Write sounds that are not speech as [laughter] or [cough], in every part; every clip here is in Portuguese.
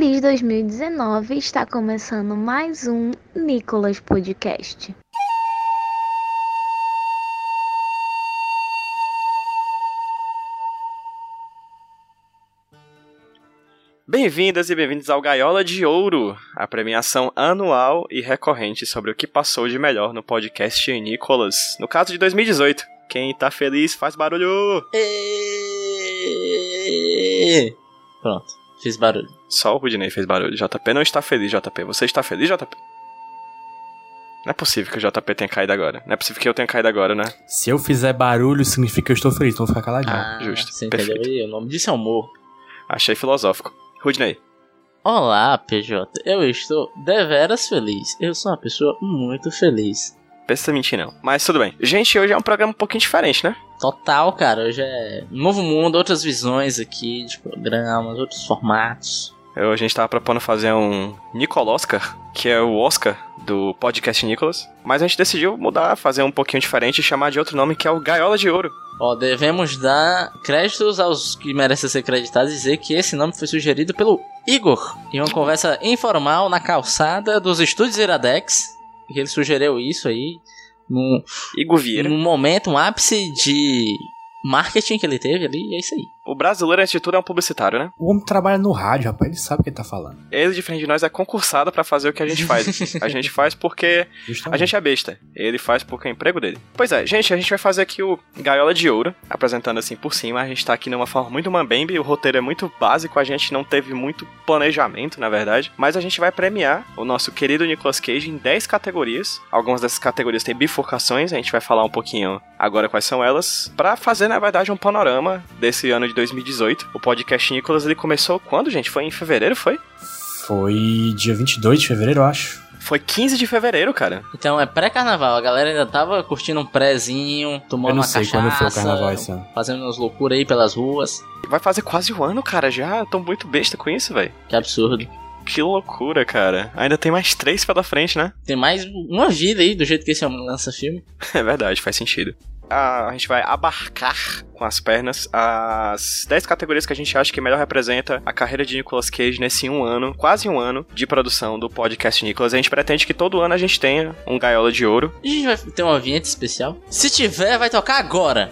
Feliz 2019, está começando mais um Nicolas Podcast. Bem-vindas e bem-vindos ao Gaiola de Ouro, a premiação anual e recorrente sobre o que passou de melhor no podcast Nicolas. No caso de 2018, quem tá feliz faz barulho! Pronto, fiz barulho. Só o Rudinei fez barulho. JP não está feliz, JP. Você está feliz, JP? Não é possível que o JP tenha caído agora. Não é possível que eu tenha caído agora, né? Se eu fizer barulho, significa que eu estou feliz, então vou ficar caladinho. Ah, justo. Você entendeu Perfeito. aí? O nome disso é humor. Achei filosófico. Rudinei, Olá, PJ. Eu estou deveras feliz. Eu sou uma pessoa muito feliz. pensa mentir não. Mas tudo bem. Gente, hoje é um programa um pouquinho diferente, né? Total, cara. Hoje é novo mundo, outras visões aqui de programas, outros formatos. Eu, a gente tava propondo fazer um Nicoloscar, que é o Oscar do podcast Nicolas. Mas a gente decidiu mudar, fazer um pouquinho diferente e chamar de outro nome, que é o Gaiola de Ouro. Ó, devemos dar créditos aos que merecem ser creditados e dizer que esse nome foi sugerido pelo Igor em uma conversa informal na calçada dos estúdios Iradex. E ele sugeriu isso aí num, Igor Vieira. num momento, um ápice de marketing que ele teve ali, e é isso aí. O brasileiro, antes de tudo, é um publicitário, né? O homem trabalha no rádio, rapaz, ele sabe o que ele tá falando. Ele, diferente de nós, é concursado pra fazer o que a gente faz. a gente [laughs] faz porque a Justamente. gente é besta. Ele faz porque é emprego dele. Pois é, gente, a gente vai fazer aqui o Gaiola de Ouro, apresentando assim por cima. A gente tá aqui numa forma muito mambembe, o roteiro é muito básico, a gente não teve muito planejamento, na verdade. Mas a gente vai premiar o nosso querido Nicolas Cage em 10 categorias. Algumas dessas categorias têm bifurcações, a gente vai falar um pouquinho agora quais são elas. Pra fazer, na verdade, um panorama desse ano de 2018. O podcast Nicolas, ele começou quando, gente? Foi em fevereiro, foi? Foi dia 22 de fevereiro, eu acho. Foi 15 de fevereiro, cara. Então é pré-carnaval, a galera ainda tava curtindo um prézinho, tomando Eu não uma sei cachaça, quando foi o carnaval esse ano. fazendo umas loucuras aí pelas ruas. Vai fazer quase um ano, cara, já. Tô muito besta com isso, velho. Que absurdo. Que loucura, cara. Ainda tem mais três pela frente, né? Tem mais uma vida aí, do jeito que esse homem lança filme. [laughs] É verdade, faz sentido. A, gente vai abarcar com as pernas as 10 categorias que a gente acha que melhor representa a carreira de Nicolas Cage nesse um ano, quase um ano de produção do podcast Nicolas. A gente pretende que todo ano a gente tenha um gaiola de ouro. E a gente vai ter uma vinheta especial. Se tiver, vai tocar agora.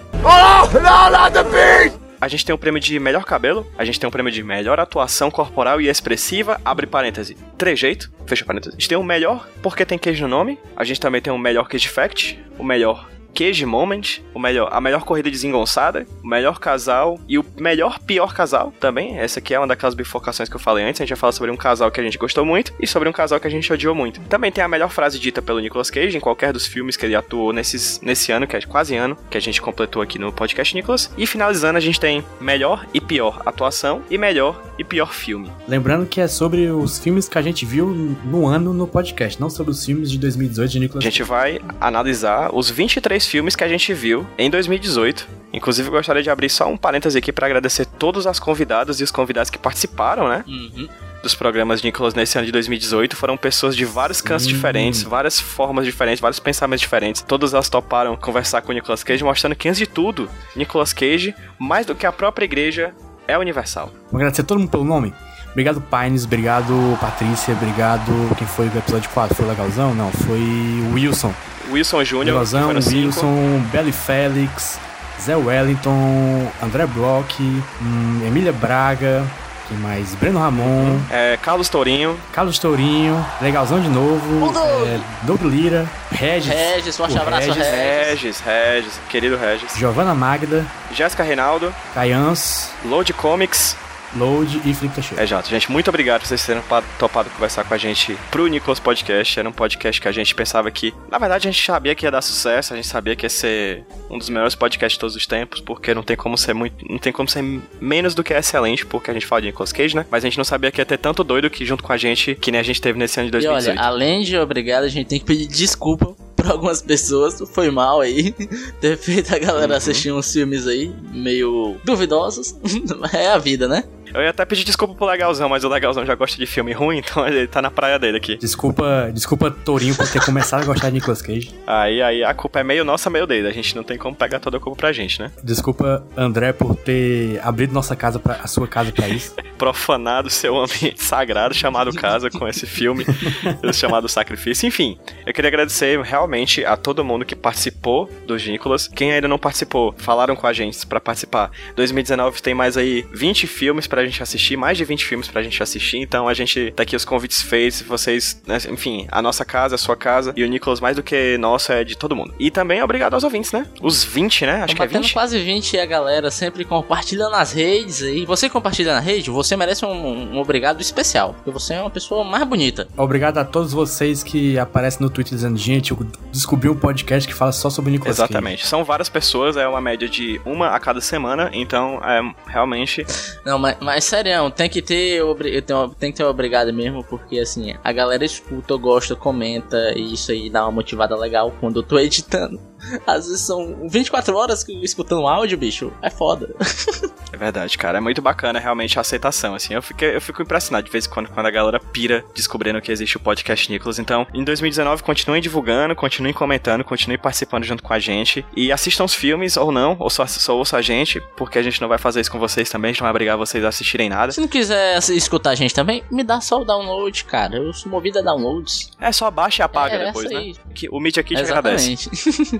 A gente tem o prêmio de melhor cabelo, a gente tem o prêmio de melhor atuação corporal e expressiva, abre parêntese, trejeito, fecha parêntese. A gente tem o melhor porque tem queijo no nome, a gente também tem o melhor Cage Fact, o melhor Cage Moment, o melhor, a melhor corrida desengonçada, o melhor casal e o melhor pior casal também. Essa aqui é uma daquelas bifurcações que eu falei antes. A gente vai falar sobre um casal que a gente gostou muito e sobre um casal que a gente odiou muito. Também tem a melhor frase dita pelo Nicolas Cage em qualquer dos filmes que ele atuou nesses, nesse ano, que é quase ano, que a gente completou aqui no podcast Nicolas. E finalizando, a gente tem melhor e pior atuação e melhor e pior filme. Lembrando que é sobre os filmes que a gente viu no ano no podcast, não sobre os filmes de 2018 de A Nicolas gente vai analisar os 23 filmes que a gente viu em 2018. Inclusive, eu gostaria de abrir só um parêntese aqui para agradecer todas as convidadas e os convidados que participaram, né? Uhum. Dos programas de Nicolas nesse ano de 2018. Foram pessoas de vários cantos Sim. diferentes, várias formas diferentes, vários pensamentos diferentes. Todas elas toparam conversar com o Nicolas Cage, mostrando que, antes de tudo, Nicolas Cage, mais do que a própria igreja, é universal. Vamos agradecer todo mundo pelo nome. Obrigado, Pines. Obrigado, Patrícia. Obrigado. Quem foi o episódio 4? Foi o Legalzão? Não, foi o Wilson. Wilson Júnior, cinco. Wilson, Belly Félix, Zé Wellington, André Bloch, hum, Emília Braga. Quem mais? Breno Ramon, É, Carlos Tourinho, Carlos Tourinho, Legalzão de novo, é, Doug Lira, Regis, Regis, forte abraço, Regis, Regis. Regis, Regis, querido Regis, Giovanna Magda, Jéssica Reinaldo, Caians, Load Comics, Load e Felipe Teixeira. É, Exato, gente, muito obrigado por vocês terem pa- topado conversar com a gente pro Nicolas Podcast. Era um podcast que a gente pensava que, na verdade, a gente sabia que ia dar sucesso, a gente sabia que ia ser um dos melhores podcasts de todos os tempos, porque não tem como ser muito, não tem como ser menos do que excelente, porque a gente fala de Nicolas Cage, né? Mas a gente não sabia que ia ter tanto doido que junto com a gente, que nem a gente teve nesse ano de E 2018. olha, além de obrigado, a gente tem que pedir desculpa pra algumas pessoas. Foi mal aí [laughs] ter feito a galera Uhum. assistir uns filmes aí meio duvidosos. [laughs] é a vida, né? Eu ia até pedir desculpa pro Legalzão, mas o Legalzão já gosta de filme ruim, [laughs] então ele tá na praia dele aqui. Desculpa, desculpa Tourinho por ter começado a gostar de Nicolas Cage. [laughs] Aí, aí a culpa é meio nossa, meio dele. A gente não tem como pegar toda a culpa pra gente, né? Desculpa André por ter abrido nossa casa pra, a sua casa pra isso. [laughs] profanado seu ambiente sagrado chamado casa com esse filme chamado Sacrifício. Enfim, eu queria agradecer realmente a todo mundo que participou dos Nicolas. Quem ainda não participou, falaram com a gente pra participar. 2019 tem mais aí 20 filmes pra gente assistir, mais de 20 filmes pra gente assistir. Então a gente tá aqui os convites feitos, vocês, né, enfim, a nossa casa, a sua casa e o Nicolas mais do que nosso é de todo mundo. E também obrigado aos ouvintes, né? Os 20, né? Acho Tô que é batendo 20. quase 20 e a galera sempre compartilha nas redes aí. Você compartilha na rede, você merece um, um obrigado especial. Porque você é uma pessoa mais bonita. Obrigado a todos vocês que aparecem no Twitter dizendo, gente, eu descobri um podcast que fala só sobre Nicolas Cage." Exatamente. São várias pessoas, é uma média de uma a cada semana, então é realmente Não, mas, mas sério, tem que ter tem que ter obrigado mesmo, porque assim, a galera escuta, gosta, comenta, e isso aí dá uma motivada legal quando eu tô editando. Às vezes são 24 horas escutando áudio, bicho. É foda. É verdade, cara. É muito bacana realmente a aceitação, assim. Eu, fiquei, eu fico impressionado de vez em quando quando a galera pira descobrindo que existe o podcast Nicolas. Então, em 2019, continuem divulgando, continuem comentando, continuem participando junto com a gente. E assistam os filmes ou não, ou só, só ouça a gente, porque a gente não vai fazer isso com vocês também, a gente não vai obrigar vocês a assistirem nada. Se não quiser escutar a gente também, me dá só o download, cara. Eu sou movido a downloads. É só baixa e apaga É, depois, essa né? aí. Que o Media Kit agradece.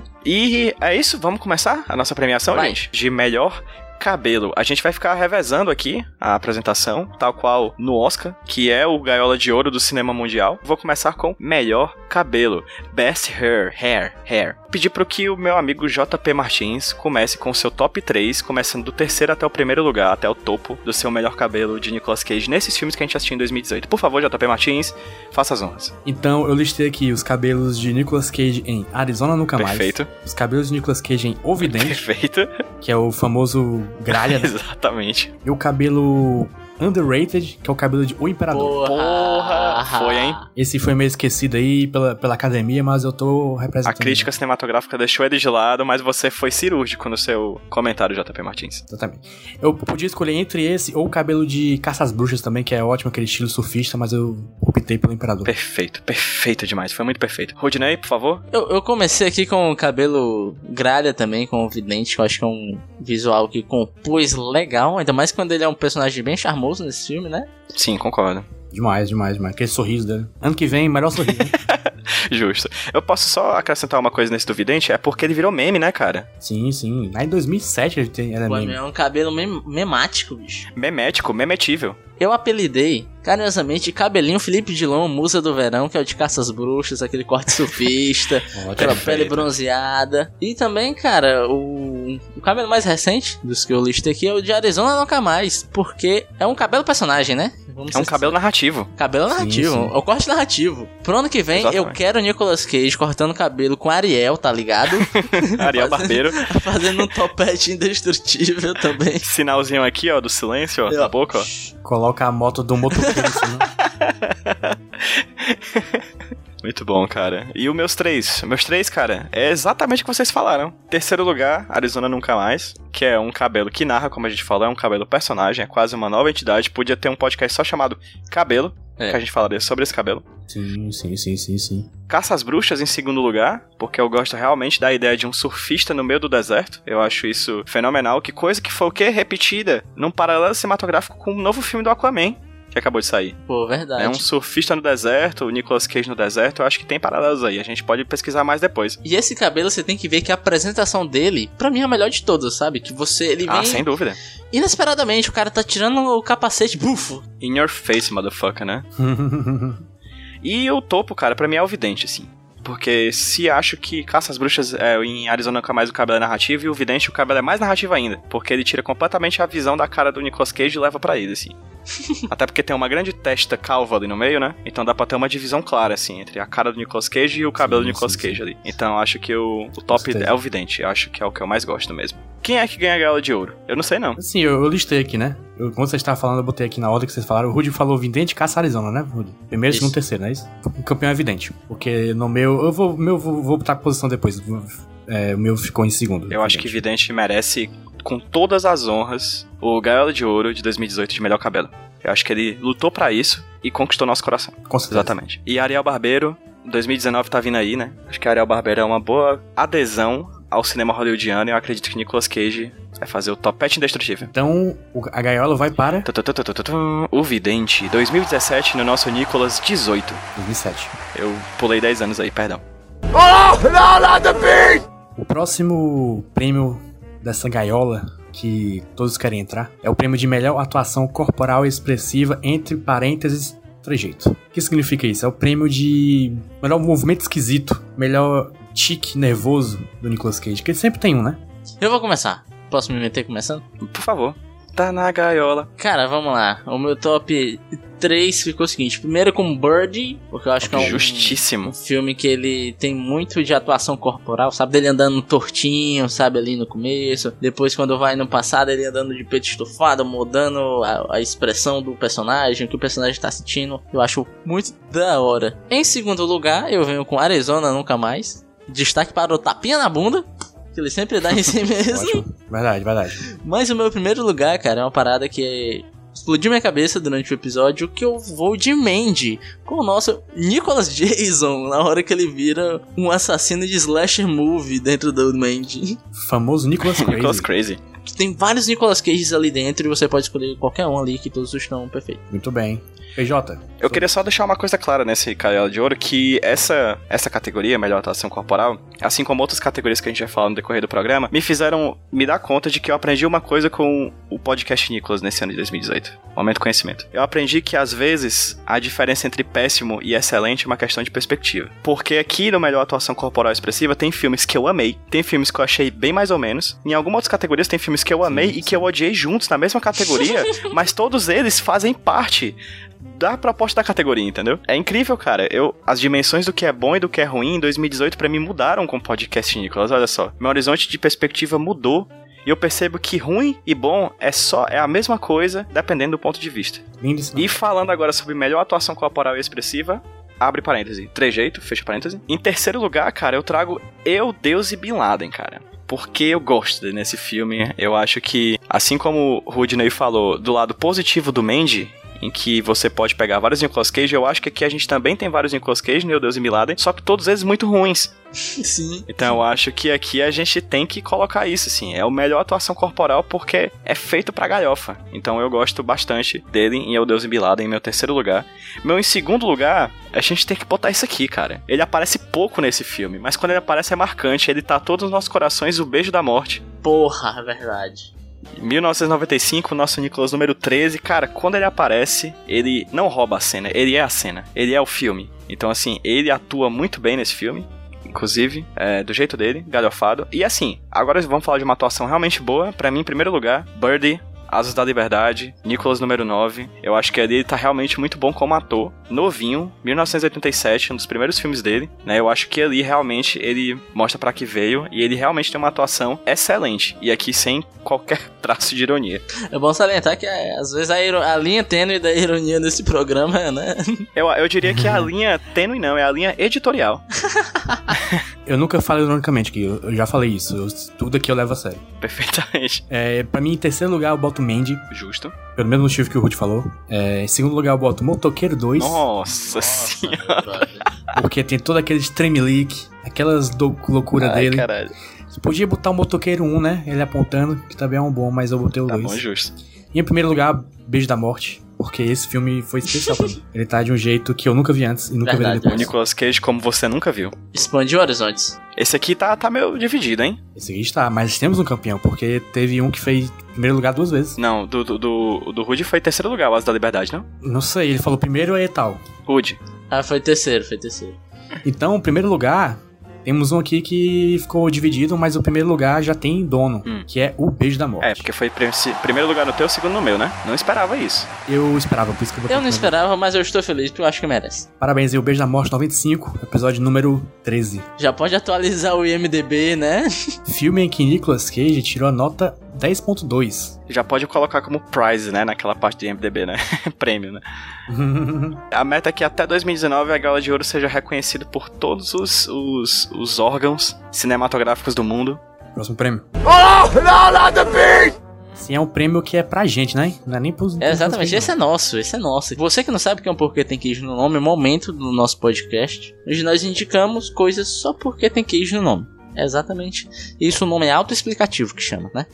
[laughs] E é isso, vamos começar a nossa premiação, Vai. gente? De melhor cabelo. A gente vai ficar revezando aqui a apresentação, tal qual no Oscar, que é o Gaiola de Ouro do cinema mundial. Vou começar com melhor cabelo, best hair, hair, hair. Pedir para que o meu amigo JP Martins comece com o seu top 3, começando do terceiro até o primeiro lugar, até o topo do seu melhor cabelo de Nicolas Cage nesses filmes que a gente assistiu em 2018. Por favor, JP Martins, faça as honras. Então, eu listei aqui os cabelos de Nicolas Cage em Arizona Nunca Perfeito. Mais. Os cabelos de Nicolas Cage em O Vidente, [laughs] Perfeito. que é o famoso gralha. né? [laughs] Exatamente. e o cabelo Underrated, que é o cabelo de O Imperador. Porra, foi, hein? Esse foi meio esquecido aí pela, pela academia, mas eu tô A representando. crítica cinematográfica deixou ele de lado, mas você foi cirúrgico no seu comentário, JP Martins. Exatamente. Eu podia escolher entre esse ou o cabelo de Caça às Bruxas também, que é ótimo, aquele estilo surfista, mas eu optei pelo Imperador. Perfeito, perfeito demais, foi muito perfeito. Rodney, por favor. Eu, eu comecei aqui com o cabelo gralha também, com o vidente, que eu acho que é um visual que compôs legal, ainda mais quando ele é um personagem bem charmoso nesse filme, né? Sim, concordo. Demais, demais, demais. Aquele sorriso dele. Ano que vem, melhor sorriso. né? [laughs] Justo. Eu posso só acrescentar uma coisa nesse do Vidente, é porque ele virou meme, né, cara? sim, sim. Lá em 2007 ele tem, era Pô, meme. é um cabelo mem memático, bicho. Memético, memetível. Eu apelidei, carinhosamente, cabelinho Felipe Dilon, musa do verão, que é o de caças bruxas, aquele corte surfista, [laughs] aquela pele bronzeada. E também, cara, o, o cabelo mais recente dos que eu listei aqui é o de Arizona Nunca Mais, porque é um cabelo personagem, né? Vamos É um ser cabelo narrativo. Cabelo Sim, narrativo, sim. é o corte narrativo. Pro ano que vem, eu Exatamente. quero o Nicolas Cage cortando cabelo com Ariel, tá ligado? [laughs] Ariel Fazendo- Barbeiro. [laughs] Fazendo um topete indestrutível também. Sinalzinho aqui, ó, do silêncio, ó, Ó. na boca, ó. Coloca a moto do cima. [laughs] Muito bom, cara. E os meus três? Meus três, cara, é exatamente o que vocês falaram. Terceiro lugar, Arizona Nunca Mais, que é um cabelo que narra, como a gente falou, é um cabelo personagem, é quase uma nova entidade. Podia ter um podcast só chamado Cabelo, É. que a gente falaria sobre esse cabelo. Sim, sim, sim, sim, sim. Caça às Bruxas em segundo lugar, porque eu gosto realmente da ideia de um surfista no meio do deserto. Eu acho isso fenomenal. Que coisa que foi o quê? Repetida num paralelo cinematográfico com um novo filme do Aquaman, que acabou de sair. Pô, verdade. É um surfista no deserto, o Nicolas Cage no deserto. Eu acho que tem paralelos aí. A gente pode pesquisar mais depois. E esse cabelo você tem que ver que a apresentação dele, pra mim, é a melhor de todas, sabe? Que você, ele vem Ah, sem dúvida. inesperadamente, o cara tá tirando o capacete, bufo. In your face, motherfucker, né? [laughs] E o topo, cara, pra mim é o vidente, assim. Porque se acho que Caça às Bruxas é, em Arizona nunca mais o cabelo é narrativo e o Vidente o cabelo é mais narrativo ainda. Porque ele tira completamente a visão da cara do Nicolas Cage e leva pra ele, assim. [laughs] Até porque tem uma grande testa calva ali no meio, né? Então dá pra ter uma divisão clara, assim, entre a cara do Nicolas Cage e o cabelo Sim, do Nicolas sim, Cage sim. ali. Então eu acho que o, o top Gostei. é o Vidente. Acho que é o que eu mais gosto mesmo. Quem é que ganha a gaiola de ouro? Eu não sei, não. Assim, eu, eu listei aqui, né? Eu, quando vocês estavam falando, eu botei aqui na ordem que vocês falaram. O Rudy falou Vidente, Caça Arizona, né, Rudy? Primeiro, Isso. segundo, terceiro, não é isso? O campeão é Vidente. Porque no meu. Eu vou, meu, vou, vou botar a posição depois. É, o meu ficou em segundo. Eu acho que Vidente merece, com todas as honras, o gaiola de ouro de 2018 de melhor cabelo. Eu acho que ele lutou pra isso e conquistou nosso coração. Com certeza. Exatamente. E Ariel Barbeiro, 2019 tá vindo aí, né? Acho que Ariel Barbeiro é uma boa adesão ao cinema hollywoodiano e eu acredito que Nicolas Cage vai fazer o topete indestrutível. Então, a gaiola vai para. O Vidente, 2017 no nosso Nicolas 18. 2007. Eu pulei 10 anos aí, perdão. O próximo prêmio dessa gaiola que todos querem entrar é o prêmio de melhor atuação corporal expressiva entre parênteses trejeito. O que significa isso? É o prêmio de melhor movimento esquisito, melhor tique nervoso do Nicolas Cage, que ele sempre tem um, né? Eu vou começar. Posso me meter começando? Por favor. Tá na gaiola. Cara, vamos lá. O meu top 3 ficou o seguinte: primeiro com Birdie, porque eu acho que é um. Justíssimo. Um filme que ele tem muito de atuação corporal, sabe? Dele andando tortinho, sabe? Ali no começo. Depois, quando vai no passado, ele andando de peito estufado, mudando a, a expressão do personagem, o que o personagem tá sentindo. Eu acho muito da hora. Em segundo lugar, eu venho com Arizona Nunca Mais. Destaque para o tapinha na bunda. Que ele sempre dá em si [laughs] mesmo. Verdade, verdade. Mas o meu primeiro lugar, cara, é uma parada que explodiu minha cabeça durante o episódio que eu vou de Mandy com o nosso Nicholas [laughs] Jason na hora que ele vira um assassino de slasher movie dentro do Mandy. Famoso Nicolas [laughs] Cage. Nicolas Crazy. Tem vários Nicolas Cages ali dentro e você pode escolher qualquer um ali que todos estão perfeitos. Muito bem. PJ. Eu queria só deixar uma coisa clara nesse Gaiola de Ouro, que essa, essa categoria, melhor atuação corporal, assim como outras categorias que a gente vai falar no decorrer do programa, me fizeram me dar conta de que eu aprendi uma coisa com o podcast Nicolas nesse ano de 2018. Momento conhecimento. Eu aprendi que às vezes a diferença entre péssimo e excelente é uma questão de perspectiva. Porque aqui no melhor atuação corporal expressiva tem filmes que eu amei, tem filmes que eu achei bem mais ou menos. Em algumas outras categorias tem filmes que eu amei e que eu odiei juntos na mesma categoria, [laughs] mas todos eles fazem parte da proposta da categoria, entendeu? É incrível, cara. Eu as dimensões do que é bom e do que é ruim em 2018 pra mim mudaram com o podcast Nicolas. Olha só, meu horizonte de perspectiva mudou e eu percebo que ruim e bom é só é a mesma coisa dependendo do ponto de vista. Lindo esse E falando agora sobre melhor atuação corporal e expressiva, abre parêntese, trejeito, fecha parêntese. Em terceiro lugar, cara, eu trago Eu, Deus e Bin Laden, cara. Porque eu gosto dele nesse filme. Eu acho que, assim como o Rudney falou, do lado positivo do Mandy, em que você pode pegar vários Nicolas Cage, eu acho que aqui a gente também tem vários Nicolas Cage, Meu Deus e Bin Laden, só que todos eles muito ruins. [laughs] Sim. Então eu acho que aqui a gente tem que colocar isso, assim. É o melhor atuação corporal porque é feito pra galhofa. Então eu gosto bastante dele em Eu Deus e Bin Laden, em meu terceiro lugar. Meu em segundo lugar, a gente tem que botar isso aqui, cara. Ele aparece pouco nesse filme, mas quando ele aparece é marcante. Ele tá todos nos nossos corações, o beijo da morte. Porra, é verdade. 1995, nosso Nicolas número 13. Cara, quando ele aparece, ele não rouba a cena, ele é a cena, ele é o filme. Então, assim, ele atua muito bem nesse filme. Inclusive, é, do jeito dele, galhofado. E assim, agora vamos falar de uma atuação realmente boa. Pra mim, em primeiro lugar, Birdie, Asas da Liberdade, Nicolas número 9. Eu acho que ele tá realmente muito bom como ator. Novinho, 1987, um dos primeiros filmes dele, né? Eu acho que ali realmente ele mostra pra que veio e ele realmente tem uma atuação excelente. E aqui sem qualquer [laughs] traço de ironia. É bom salientar que é, às vezes a, iro- a linha tênue da ironia desse programa, né? Eu, eu diria que a [laughs] linha tênue não, é a linha editorial. [laughs] Eu nunca falo ironicamente aqui, eu, eu já falei isso. eu- tudo aqui eu levo a sério. [laughs] Perfeitamente. É, pra mim, em terceiro lugar, eu boto Mandy, Justo. pelo mesmo motivo que o Rudy falou. É, em segundo lugar, eu boto Motoqueiro 2, Nossa, senhora. porque tem todo aquele Streamleak, aquelas do- loucura Ai, dele. caralho. Você podia botar o Motoqueiro 1, né? Ele apontando, que também é um bom, mas eu botei o Tá 2. bom, justo. E em primeiro lugar, Beijo da Morte, porque esse filme foi especial pra mim. [laughs] Ele tá de um jeito que eu nunca vi antes e nunca Verdade, vi O depois. Nicolas Cage, como você nunca viu. Expandiu horizontes. Esse aqui tá, tá meio dividido, hein? Esse aqui está, mas temos um campeão, porque teve um que fez primeiro lugar duas vezes. Não, do, do, do, do Rude foi terceiro lugar, o Asa da Liberdade, não? Não sei, ele falou primeiro e tal. Rude. Ah, foi terceiro, foi terceiro. Então, primeiro lugar, temos um aqui que ficou dividido, mas o primeiro lugar já tem dono, Hum. que é o Beijo da Morte. É, porque foi primeiro lugar no teu, segundo no meu, né? Não esperava isso. Eu esperava, por isso que eu vou Eu não esperava, mas eu estou feliz porque eu acho que merece. Parabéns, e o Beijo da Morte 95, episódio número 13. Já pode atualizar o IMDB, né? Filme em que Nicolas Cage tirou a nota 10.2. Já pode colocar como prize, né? Naquela parte de MDB, né? [laughs] Prêmio, né? [laughs] A meta é que até 2019 a Gala de Ouro seja reconhecida por todos os, os, os órgãos cinematográficos do mundo. Próximo prêmio. Sim, é um prêmio que é pra gente, né? Não é nem pros. É, exatamente, esse é nosso, esse é nosso. Você que não sabe o que é um porquê tem queijo no nome, é o momento do nosso podcast, onde nós indicamos coisas só porque tem queijo no nome. É exatamente isso, o nome é autoexplicativo que chama, né?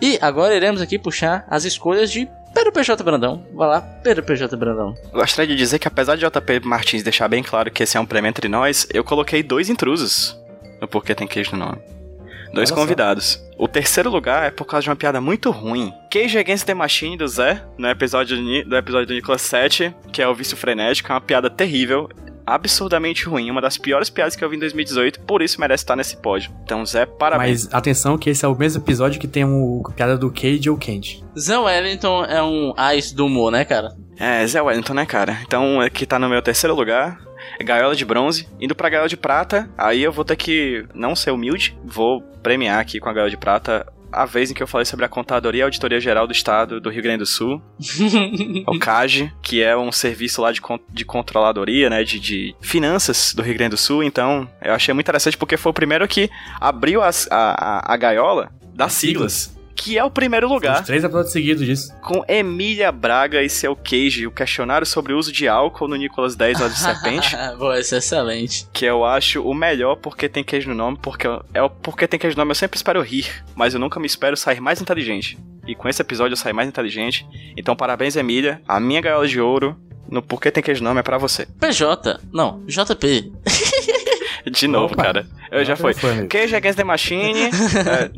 e agora iremos aqui puxar as escolhas de Pedro PJ Brandão. Vai lá, Pedro PJ Brandão. Gostaria de dizer que apesar de JP Martins deixar bem claro que esse é um prêmio entre nós, eu coloquei dois intrusos no Porquê Tem Queijo no Nome. Dois Olha só. convidados. O terceiro lugar é por causa de uma piada muito ruim. Cage Against the Machine do Zé, no episódio, do episódio do Nicolas 7, que é o Vício Frenético, é uma piada terrível, absurdamente ruim, uma das piores piadas que eu vi em 2018, por isso merece estar nesse pódio. Então, Zé, parabéns. Mas atenção que esse é o mesmo episódio que tem o a piada do Cage ou Candy. Zé Wellington é um ice do humor, né, cara? É, Zé Wellington, né, cara? Então, aqui tá no meu terceiro lugar. é Gaiola de bronze. Indo pra Gaiola de prata, aí eu vou ter que não ser humilde. Vou premiar aqui com a Gaiola de prata a vez em que eu falei sobre a Contadoria e Auditoria Geral do Estado do Rio Grande do Sul. [laughs] o CAGE, que é um serviço lá de, de controladoria, né, de, de finanças do Rio Grande do Sul. Então, eu achei muito interessante porque foi o primeiro que abriu as- a, a, a gaiola das siglas, que é o primeiro Os lugar três episódios seguidos disso. com Emília Braga e seu Cage, o questionário sobre o uso de álcool no Nicolas 10 Olhos de Serpente, [laughs] Boa, isso é excelente. que eu acho o melhor porque tem queijo no nome, porque eu- é o porque tem queijo no nome, eu sempre espero rir, mas eu nunca me espero sair mais inteligente. E com esse episódio eu saí mais inteligente. Então parabéns, Emília. A minha gaiola de ouro no Porquê Tem Queijo no Nome é pra você. PJ, não, JP. [laughs] De novo, Opa. cara. Eu já foi, amigo. Cage Against the Machine. é,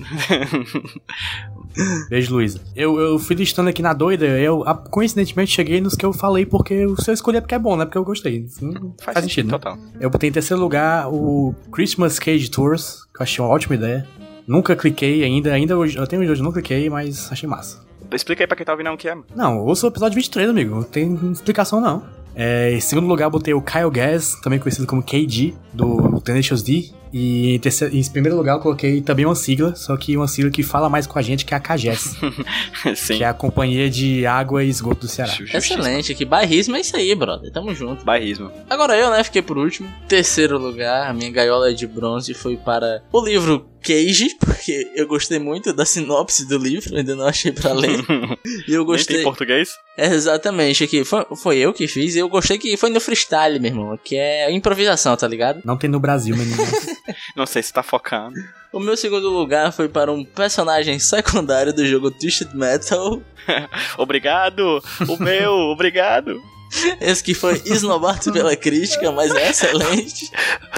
[laughs] Beijo, Luísa. Eu, eu fui listando aqui na doida, eu a- coincidentemente cheguei nos que eu falei porque o seu escolhi é porque é bom, né? Porque eu gostei. Hum, faz, sentido, né? total. Eu botei em terceiro lugar o Christmas Cage Tours, que eu achei uma ótima ideia. Nunca cliquei ainda, ainda hoje, eu tenho hoje, não cliquei, mas achei massa. Explica aí pra quem tá ouvindo o que é. Não, ouça o episódio 23, amigo. Não tem explicação, não. É, em segundo lugar, eu botei o Kyle Gass, também conhecido como KG, do Tenacious D. E em, terceiro, em primeiro lugar, eu coloquei também uma sigla, só que uma sigla que fala mais com a gente, que é a CAGES, [laughs] Sim. que é a Companhia de Água e Esgoto do Ceará. Excelente, que bairrismo é isso aí, brother. Tamo junto. Bairrismo. Agora eu, né, fiquei por último. Terceiro lugar, a minha gaiola de bronze foi para o livro Cage, porque eu gostei muito da sinopse do livro, ainda não achei pra ler. [laughs] E eu Nem tem gostei. português? É, exatamente, aqui foi, foi eu que fiz e eu gostei que foi no freestyle, meu irmão, que é improvisação, tá ligado? Não tem no Brasil, menino. [laughs] [laughs] Não sei se tá focando. O meu segundo lugar foi para um personagem secundário do jogo Twisted Metal, [laughs] Obrigado! O meu, obrigado! esse que foi esnobado pela crítica, mas é excelente.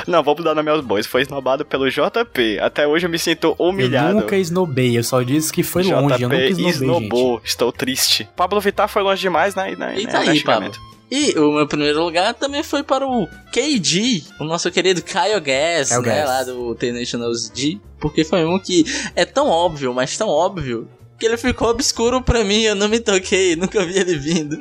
Não, vou mudar nome aos bois. Foi esnobado pelo JP. Até hoje eu me sinto Eu humilhado. nunca esnobei, eu só disse que foi longe, eu nunca JP esnobei, esnobou. Estou triste. Pablo Vittar foi longe demais, né? E, né, E tá né, aí, xingamento. E o meu primeiro lugar também foi para o KG, o nosso querido Kyle Gass, né, lá do Tenacious D, porque foi um que é tão óbvio, mas tão óbvio, que ele ficou obscuro pra mim, eu não me toquei, [laughs] nunca vi ele vindo.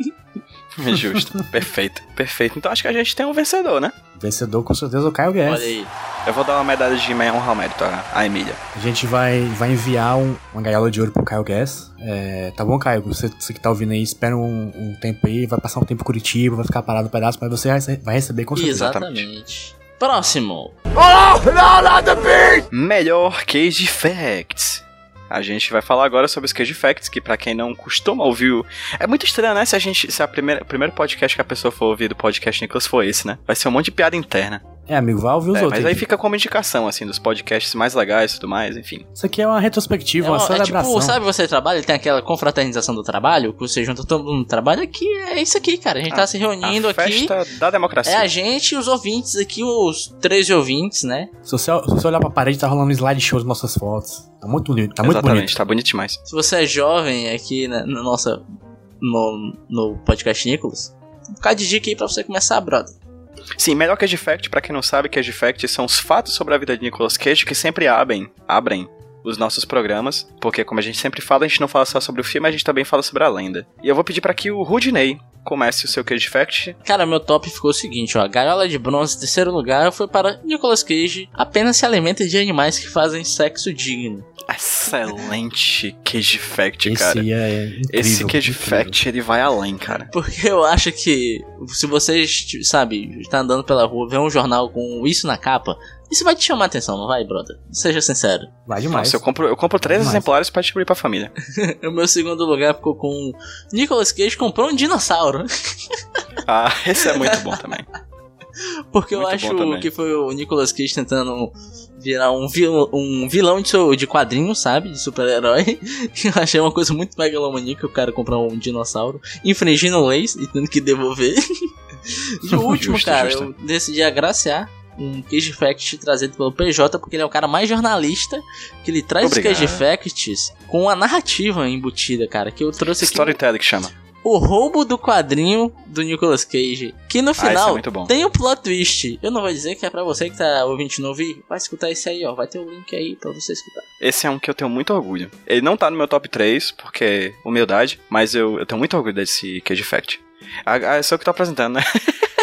[laughs] Justo. perfeito, perfeito. Então acho que a gente tem um vencedor, né? Vencedor com certeza é o Kyle Gass. Olha aí. Eu vou dar uma medalha de meia honra ao mérito à, Emília. A gente vai, vai enviar um- uma gaiola de ouro pro Caio Guess. É, tá bom, Caio? Você, você que tá ouvindo aí, espera um, um tempo aí, vai passar um tempo em Curitiba, vai ficar parado um pedaço, mas você vai, vai receber com certeza. Exatamente. Próximo. Melhor Cage Facts. A gente vai falar agora sobre os Cage Facts, que pra quem não costuma ouvir. É muito estranho, né? Se a gente. Se a primeira, o primeiro podcast que a pessoa for ouvir do podcast Nicholas for esse, né? Vai ser um monte de piada interna. É, amigo, vai ouvir os É, outros. mas aí aqui. fica como indicação, assim, dos podcasts mais legais e tudo mais, enfim. Isso aqui é uma retrospectiva, É, uma uma- é celebração. tipo, sabe você trabalha, tem aquela confraternização do trabalho, que você junta todo mundo no trabalho, aqui é isso aqui, cara. A gente tá se reunindo a aqui. festa da democracia. É a gente e os ouvintes aqui, os 13 ouvintes, né? Se, você, se você olhar pra parede, tá rolando um slideshow das nossas fotos. Tá muito bonito, tá muito Exatamente, bonito. tá bonito demais. Se você é jovem aqui na, na nossa. No, no podcast Nicolas, um bocado de dica aí pra você começar, brother. Sim, melhor Cage Fact, pra quem não sabe, Cage Fact são os fatos sobre a vida de Nicolas Cage que sempre abrem, abrem os nossos programas, porque como a gente sempre fala, a gente não fala só sobre o filme, a gente também fala sobre a lenda. E eu vou pedir para que o Rudney comece o seu Cage Fact. Cara, meu top ficou o seguinte, ó. Gaiola de bronze, terceiro lugar, foi para Nicolas Cage. Apenas se alimenta de animais que fazem sexo digno. Excelente Cage Fact, Esse cara. é incrível, Esse Cage incrível. Fact, ele vai além, cara. Porque eu acho que se você, sabe, está andando pela rua, vê um jornal com isso na capa, isso vai te chamar a atenção, não vai, brother? Seja sincero. Vai demais. Nossa, eu compro, eu compro três Demais. exemplares pra distribuir pra família. [laughs] O meu segundo lugar ficou com Nicolas Cage comprou um dinossauro. [laughs] Ah, esse é muito bom também. Porque eu Muito acho bom também. que foi o Nicolas Cage tentando virar um vilão, um vilão de, seu- de quadrinho, sabe? De super-herói. [laughs] Eu achei uma coisa muito megalomaníaca o cara comprar um dinossauro, infringindo leis e tendo que devolver. e o último, Justo, cara, justo. eu decidi agraciar um Cage Fact trazido pelo PJ, porque ele é o cara mais jornalista, que ele traz Obrigado. os Cage Facts com a narrativa embutida, cara, que eu trouxe aqui Storytelling que chama. o roubo do quadrinho do Nicolas Cage. Que no Ah, é final muito bom. tem o plot twist. Eu não vou dizer que é pra você que tá ouvinte não ouvir. Vai escutar esse aí, ó. Vai ter o link aí pra você escutar. Esse é um que eu tenho muito orgulho. Ele não tá no meu top 3, porque humildade, mas eu, eu tenho muito orgulho desse Cage Fact. Ah, ah, sou eu que tô apresentando, né? [laughs]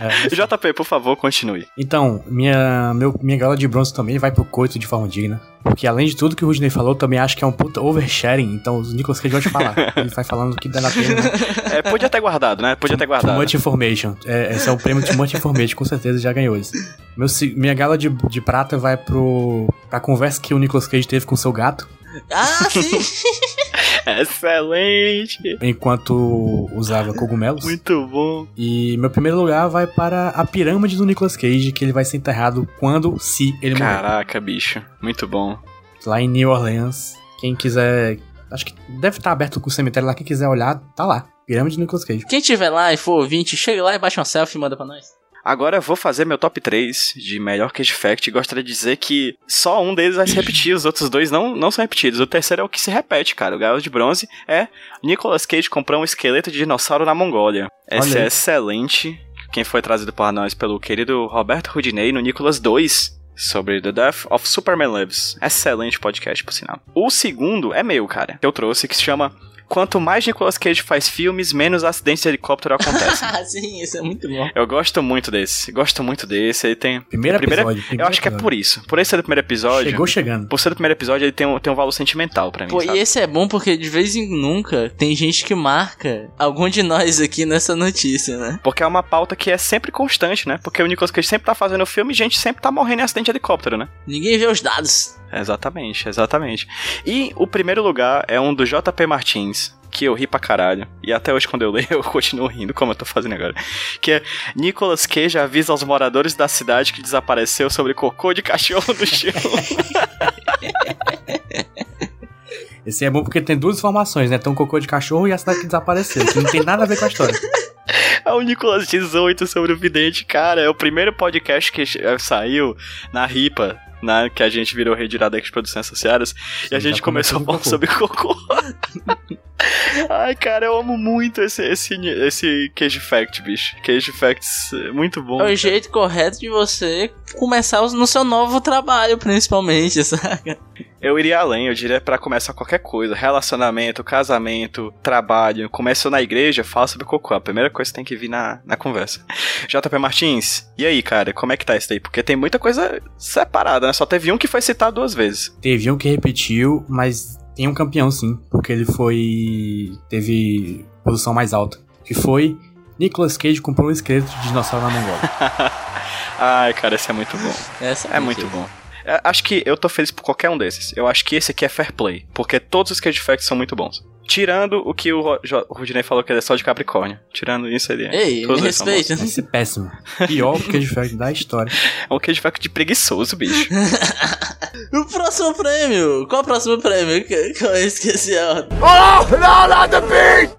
É, JP, por favor, continue. Então, minha, meu, minha gala de bronze também vai pro coito de forma digna. Porque além de tudo que o Rudney falou, também acho que é um puta oversharing. Então, os Nicolas Cage vai te falar. [laughs] Ele vai falando o que dá na pena. Né? É, podia ter guardado, né? Podia ter Too guardado. much information. É, esse é o prêmio Too much information, com certeza já ganhou esse. Meu, minha gala de, de prata vai pro. pra conversa que o Nicolas Cage teve com seu gato. Ah, sim! [laughs] [laughs] Excelente! Enquanto usava cogumelos. Muito bom. E meu primeiro lugar vai para a pirâmide do Nicolas Cage, que ele vai ser enterrado quando, se ele morrer. Caraca, bicho. Muito bom. Lá em New Orleans. Quem quiser. Acho que deve estar aberto com o cemitério lá. Quem quiser olhar, tá lá. Pirâmide do Nicolas Cage. Quem tiver lá e for ouvinte, chega lá e baixa uma selfie e manda pra nós. Agora eu vou fazer meu top 3 de melhor Cage Fact e gostaria de dizer que só um deles vai se repetir, os outros dois não, não são repetidos. O terceiro é o que se repete, cara. O Galo de Bronze é Nicolas Cage comprou um esqueleto de dinossauro na Mongólia. Esse é excelente. Quem foi trazido para nós pelo querido Roberto Rudinei no Nicolas 2. Sobre The Death of Superman Lives. Excelente podcast, por sinal. O segundo é meu, cara. Que eu trouxe, que se chama Quanto mais Nicolas Cage faz filmes, menos acidentes de helicóptero acontecem. Ah, [laughs] sim, isso é muito bom. Eu gosto muito desse. Gosto muito desse. Ele tem. Primeiro o primeiro- episódio. Eu primeiro acho que é episódio. por isso. Por esse ser do primeiro episódio. Chegou chegando. Por ser do primeiro episódio, ele tem um, tem um valor sentimental pra mim. Pô, sabe? e esse é bom porque de vez em nunca tem gente que marca algum de nós aqui nessa notícia, né? Porque é uma pauta que é sempre constante, né? Porque o Nicolas Cage sempre tá fazendo filme e gente sempre tá morrendo em acidente de helicóptero, né? Ninguém vê os dados. Exatamente, exatamente. E o primeiro lugar é um do JP Martins, que eu ri pra caralho. E até hoje, quando eu leio, [laughs] eu continuo rindo, como eu tô fazendo agora. Que é Nicolas Cage avisa aos moradores da cidade que desapareceu sobre cocô de cachorro no chão. [laughs] Esse é bom porque tem duas informações, né? Tem um cocô de cachorro e a cidade que desapareceu. Que não tem nada a ver com a história. [laughs] É o Nicolas 18 sobre o Vidente, cara. É o primeiro podcast que saiu na RIPA, né, que a gente virou Rede Iradex Produções Associadas. e a gente começou a falar começou sobre cocô. Ai, cara, eu amo muito esse, esse, esse Cage Fact, bicho. Cage Facts, é muito bom. É o jeito correto de você começar no seu novo trabalho, principalmente, [laughs] saca? Eu iria além, eu diria pra começar qualquer coisa. Relacionamento, casamento, trabalho. Começou na igreja, fala sobre cocô. A primeira coisa que tem que vir na, na conversa. JP Martins, e aí, cara, como é que tá isso daí? Porque tem muita coisa separada, né? Só teve um que foi citado duas vezes. Teve um que repetiu, mas tem um campeão sim. Porque ele foi. Teve posição mais alta. Que foi. Nicolas Cage comprou um esqueleto de dinossauro na Mongólia. [laughs] Ai, cara, esse é muito bom. Essa É muito bom. É, acho que eu tô feliz por qualquer um desses. Eu acho que esse aqui é fair play. Porque todos os Cage Facts são muito bons. Tirando o que o, Rudinei falou que ele é só de Capricórnio. Tirando isso, ele é. Ei, me respeita. Vai ser péssimo. Pior que de fact da história. [laughs] É um Cage Fact de preguiçoso, bicho. [laughs] O próximo prêmio! Qual o próximo prêmio? Que, que eu esqueci a ordem.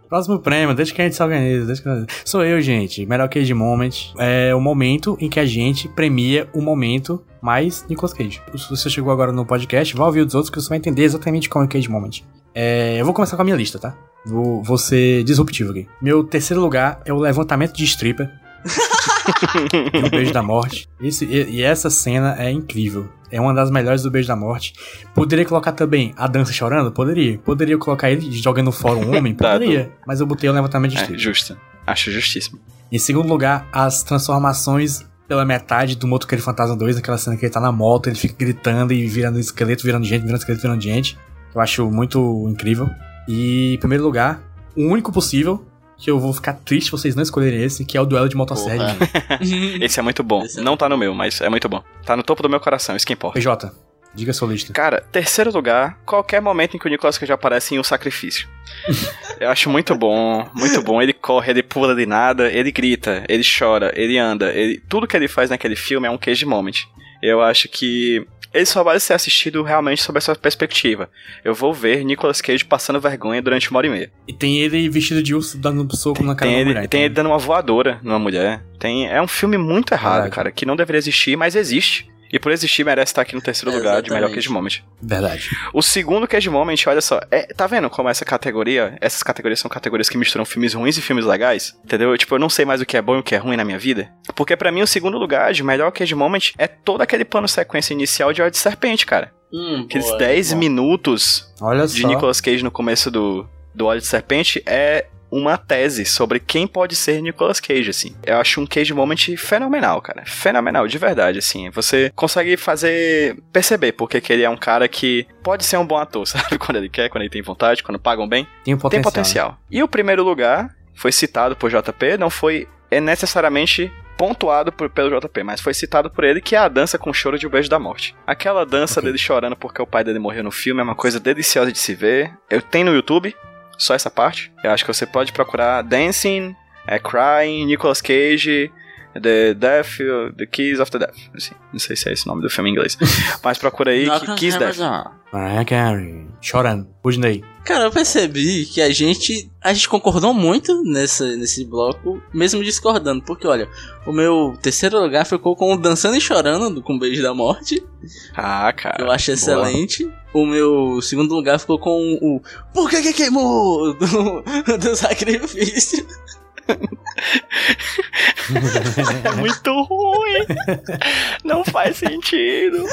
Próximo prêmio, deixa que a gente se organiza. Deixa que... Sou eu, gente. Melhor Cage Moment. É o momento em que a gente premia o momento mais Nicolas Cage. Se você chegou agora no podcast, vá ouvir os outros que você vai entender exatamente qual é o Cage Moment. É, eu vou começar com a minha lista, tá? Vou, vou ser disruptivo aqui. Meu terceiro lugar é o levantamento de stripper. [laughs] e o Beijo da Morte. Esse, e, e essa cena é incrível. É uma das melhores do Beijo da Morte. Poderia colocar também a dança chorando? Poderia. Poderia colocar ele jogando fora um homem? [laughs] Poderia. Mas eu botei o levantamento de É, estilo. justo. Acho justíssimo. Em segundo lugar, as transformações pela metade do Motoqueiro Fantasma 2, naquela cena que ele tá na moto, ele fica gritando e virando esqueleto, virando gente, virando esqueleto, virando gente. Eu acho muito incrível. E em primeiro lugar, o único possível, que eu vou ficar triste se vocês não escolherem esse, que é o duelo de. Porra. [laughs] Esse é muito bom. É Não tá no meu, mas é muito bom. Tá no topo do meu coração, isso que importa. PJ, diga a sua lista. Cara, terceiro lugar, qualquer momento em que o Nicolas Cage aparece em um sacrifício. [laughs] Eu acho muito bom, muito bom. Ele corre, ele pula de nada, ele grita, ele chora, ele anda. Ele... Tudo que ele faz naquele filme é um Cage Moment. Eu acho que ele só vai ser assistido realmente sob essa perspectiva. Eu vou ver Nicolas Cage passando vergonha durante uma hora e meia. E tem ele vestido de urso dando um soco na cara Tem da ele, mulher. tem então. ele dando uma voadora numa mulher. Tem, é um filme muito errado, Verdade. cara, que não deveria existir, mas existe. E por existir, merece estar aqui no terceiro É, lugar de melhor. Cage Moment. Verdade. O segundo Cage Moment, olha só, é, tá vendo como essa categoria, essas categorias são categorias que misturam filmes ruins e filmes legais? Entendeu? Eu, tipo, eu não sei mais o que é bom e o que é ruim na minha vida. Porque pra mim o segundo lugar de melhor Cage Moment é todo aquele plano sequência inicial de Hora de Serpente, cara. Hum, Aqueles boa, 10 bom. minutos Olha de só. Nicolas Cage no começo do, do Olho de Serpente é uma tese sobre quem pode ser Nicolas Cage, assim. Eu acho um Cage Moment fenomenal, cara. Fenomenal, de verdade, assim. Você consegue fazer... perceber porque que ele é um cara que pode ser um bom ator, [laughs] sabe? Quando ele quer, quando ele tem vontade, quando pagam bem. Tem um potencial. Tem potencial. E o primeiro lugar foi citado por JP, não foi é necessariamente pontuado por- pelo JP, mas foi citado por ele que é a dança com choro de O Beijo da Morte. Aquela dança Ok. dele chorando porque o pai dele morreu no filme é uma coisa deliciosa de se ver. Eu tenho no YouTube, só essa parte. Eu acho que você pode procurar Dancing, é, Crying, Nicolas Cage, The Death, The Kiss of the Death. Assim, não sei se é esse o nome do filme em inglês. [laughs] mas procura aí que, Kiss Death. não. Mariah Carey. Chorando. Disney. Cara, eu percebi que a gente a gente concordou muito nessa, nesse bloco, mesmo discordando, porque olha, o meu terceiro lugar ficou com o Dançando e Chorando do com o Beijo da Morte, Ah, que cara. eu acho boa. O meu segundo lugar ficou com o Por que que queimou do, do sacrifício. É muito ruim. Não faz sentido.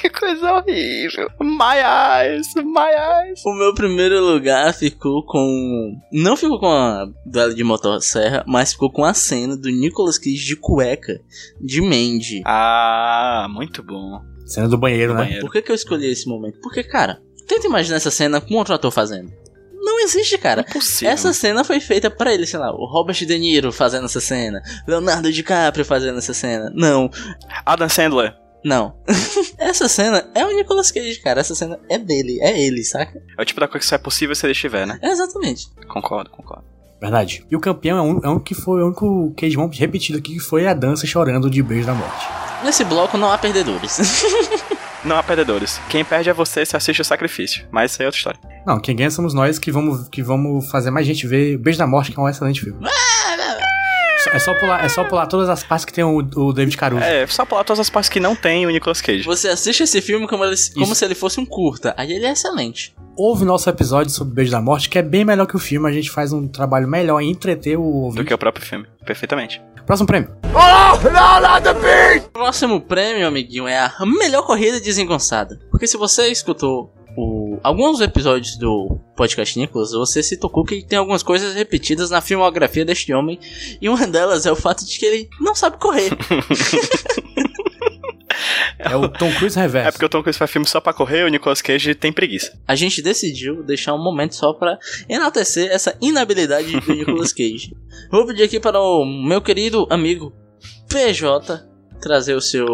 que coisa horrível. My eyes, my eyes. O meu primeiro lugar ficou com. Não ficou com a duelo de motosserra, mas ficou com a cena do Nicolas Cage de cueca de Mandy. Ah, muito bom. Cena do banheiro, né? Banheiro. Por que, que eu escolhi esse momento? Porque, cara, tenta imaginar essa cena com outro ator fazendo. Não existe, cara. Impossível. Essa cena foi feita pra ele, sei lá, o Robert De Niro fazendo essa cena, Leonardo DiCaprio fazendo essa cena. Não, Adam Sandler. não. [laughs] essa cena é o Nicolas Cage, cara. Essa cena é dele, é ele, saca? É o tipo da coisa que só é possível se ele estiver, né? É exatamente. Concordo, concordo. Verdade. E o campeão é um, é um que foi o único Cage Moment repetido aqui, que foi a dança chorando de Beijo da Morte. Nesse bloco não há perdedores. [laughs] Não há perdedores. Quem perde é você se assiste o sacrifício. Mas isso aí é outra história. Não, quem ganha somos nós que vamos, que vamos fazer mais gente ver Beijo da Morte, que é um excelente filme. É só pular, é só pular todas as partes que tem o, o David Caruso. É, só pular todas as partes que não tem o Nicolas Cage. Você assiste esse filme como, ele- como se ele fosse um curta. Aí ele é excelente. Houve nosso episódio sobre Beijo da Morte, que é bem melhor que o filme. A gente faz um trabalho melhor em entreter o Do ouvinte. que o próprio filme. Perfeitamente. Próximo prêmio. O próximo prêmio, amiguinho, é a melhor corrida desengonçada. Porque se você escutou o- alguns episódios do podcast Nicholas, você se tocou que tem algumas coisas repetidas na filmografia deste homem. E uma delas é o fato de que ele não sabe correr. [laughs] É o Tom Cruise [laughs] Reverso. É porque o Tom Cruise faz filme só pra correr, o Nicolas Cage tem preguiça. A gente decidiu deixar um momento só pra enaltecer essa inabilidade do Nicolas Cage. [laughs] Vou pedir aqui para o meu querido amigo PJ trazer o seu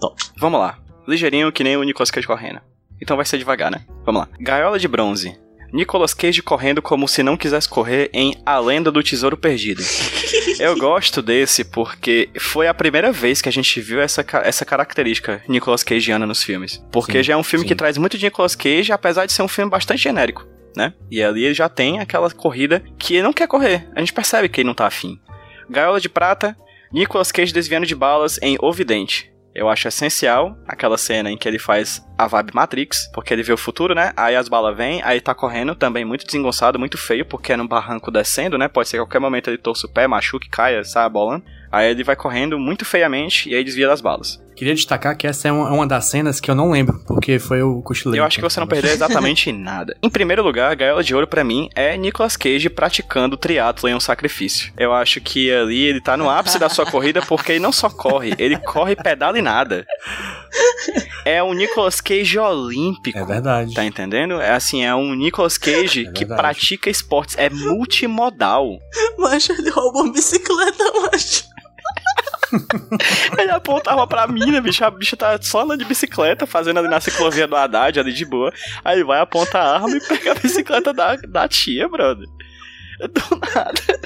top. Vamos lá. Ligeirinho que nem o Nicolas Cage correndo. Então vai ser devagar, né? Vamos lá. Gaiola de bronze. Nicolas Cage correndo como se não quisesse correr em A Lenda do Tesouro Perdido. [laughs] Eu gosto desse porque foi a primeira vez que a gente viu essa, essa característica Nicolas Cageana nos filmes. Porque Sim, já é um filme sim. que traz muito de Nicolas Cage, apesar de ser um filme bastante genérico, né? E ali ele já tem aquela corrida que ele não quer correr. A gente percebe que ele não tá afim. Gaiola de prata, Nicolas Cage desviando de balas em O Vidente. Eu acho essencial aquela cena em que ele faz a vibe Matrix, porque ele vê o futuro, né? Aí as balas vêm, aí tá correndo também muito desengonçado, muito feio, porque é num barranco descendo, né? Pode ser que a qualquer momento ele torça o pé, machuque, caia, saia bolando. Aí ele vai correndo muito feiamente e aí desvia das balas. Queria destacar que essa é uma, uma das cenas que eu não lembro, porque foi o cochileiro. Eu acho que você não perdeu exatamente [laughs] nada. Em primeiro lugar, a gaiola de ouro pra mim é Nicolas Cage praticando triatlo em um sacrifício. Eu acho que ali ele tá no ápice da sua corrida porque ele não só corre, ele corre, pedala e nada. [laughs] É um Nicolas Cage olímpico. É verdade. Tá entendendo? É assim, é um Nicolas Cage [laughs] É que pratica esportes, é multimodal. [laughs] Macho, ele roubou uma bicicleta, macho. [laughs] Ele apontava pra mina, bicho. A bicha tá só andando de bicicleta, fazendo ali na ciclovia do Haddad, ali de boa. Aí vai, aponta a arma e pega a bicicleta da, da tia, brother. Do nada.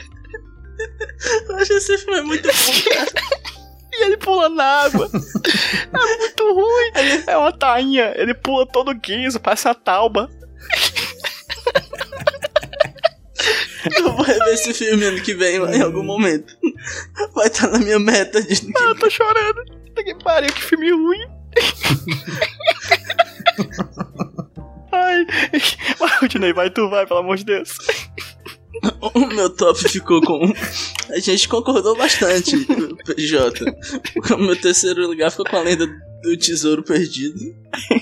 Macho, esse filme é muito bom, cara. E ele pula na água. [laughs] É muito ruim. É uma tainha. Ele pula todo guinso, parece a tauba. Eu vou rever esse filme ano que vem, em algum momento. Vai estar na minha meta de. Ah, eu tô chorando. Que pariu, que filme ruim. [laughs] Ai. Vai, vai tu, vai, pelo amor de Deus. [laughs] O meu top ficou com. A gente concordou bastante, PJ. O meu terceiro lugar ficou com a lenda do Tesouro Perdido,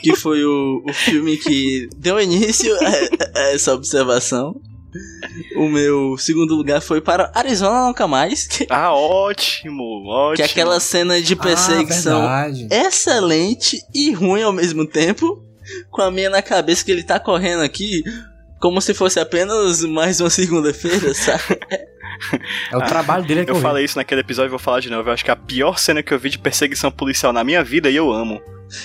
que foi o, o filme que deu início a, a essa observação. O meu segundo lugar foi para Arizona Nunca Mais, que, Ah, ótimo, ótimo. que é aquela cena de perseguição Ah, verdade. excelente e ruim ao mesmo tempo, com a minha na cabeça que ele tá correndo aqui como se fosse apenas mais uma segunda-feira, [laughs] sabe? É o trabalho dele é Eu correr. falei isso naquele episódio e vou falar de novo. Eu acho que é a pior cena que eu vi de perseguição policial na minha vida e eu amo.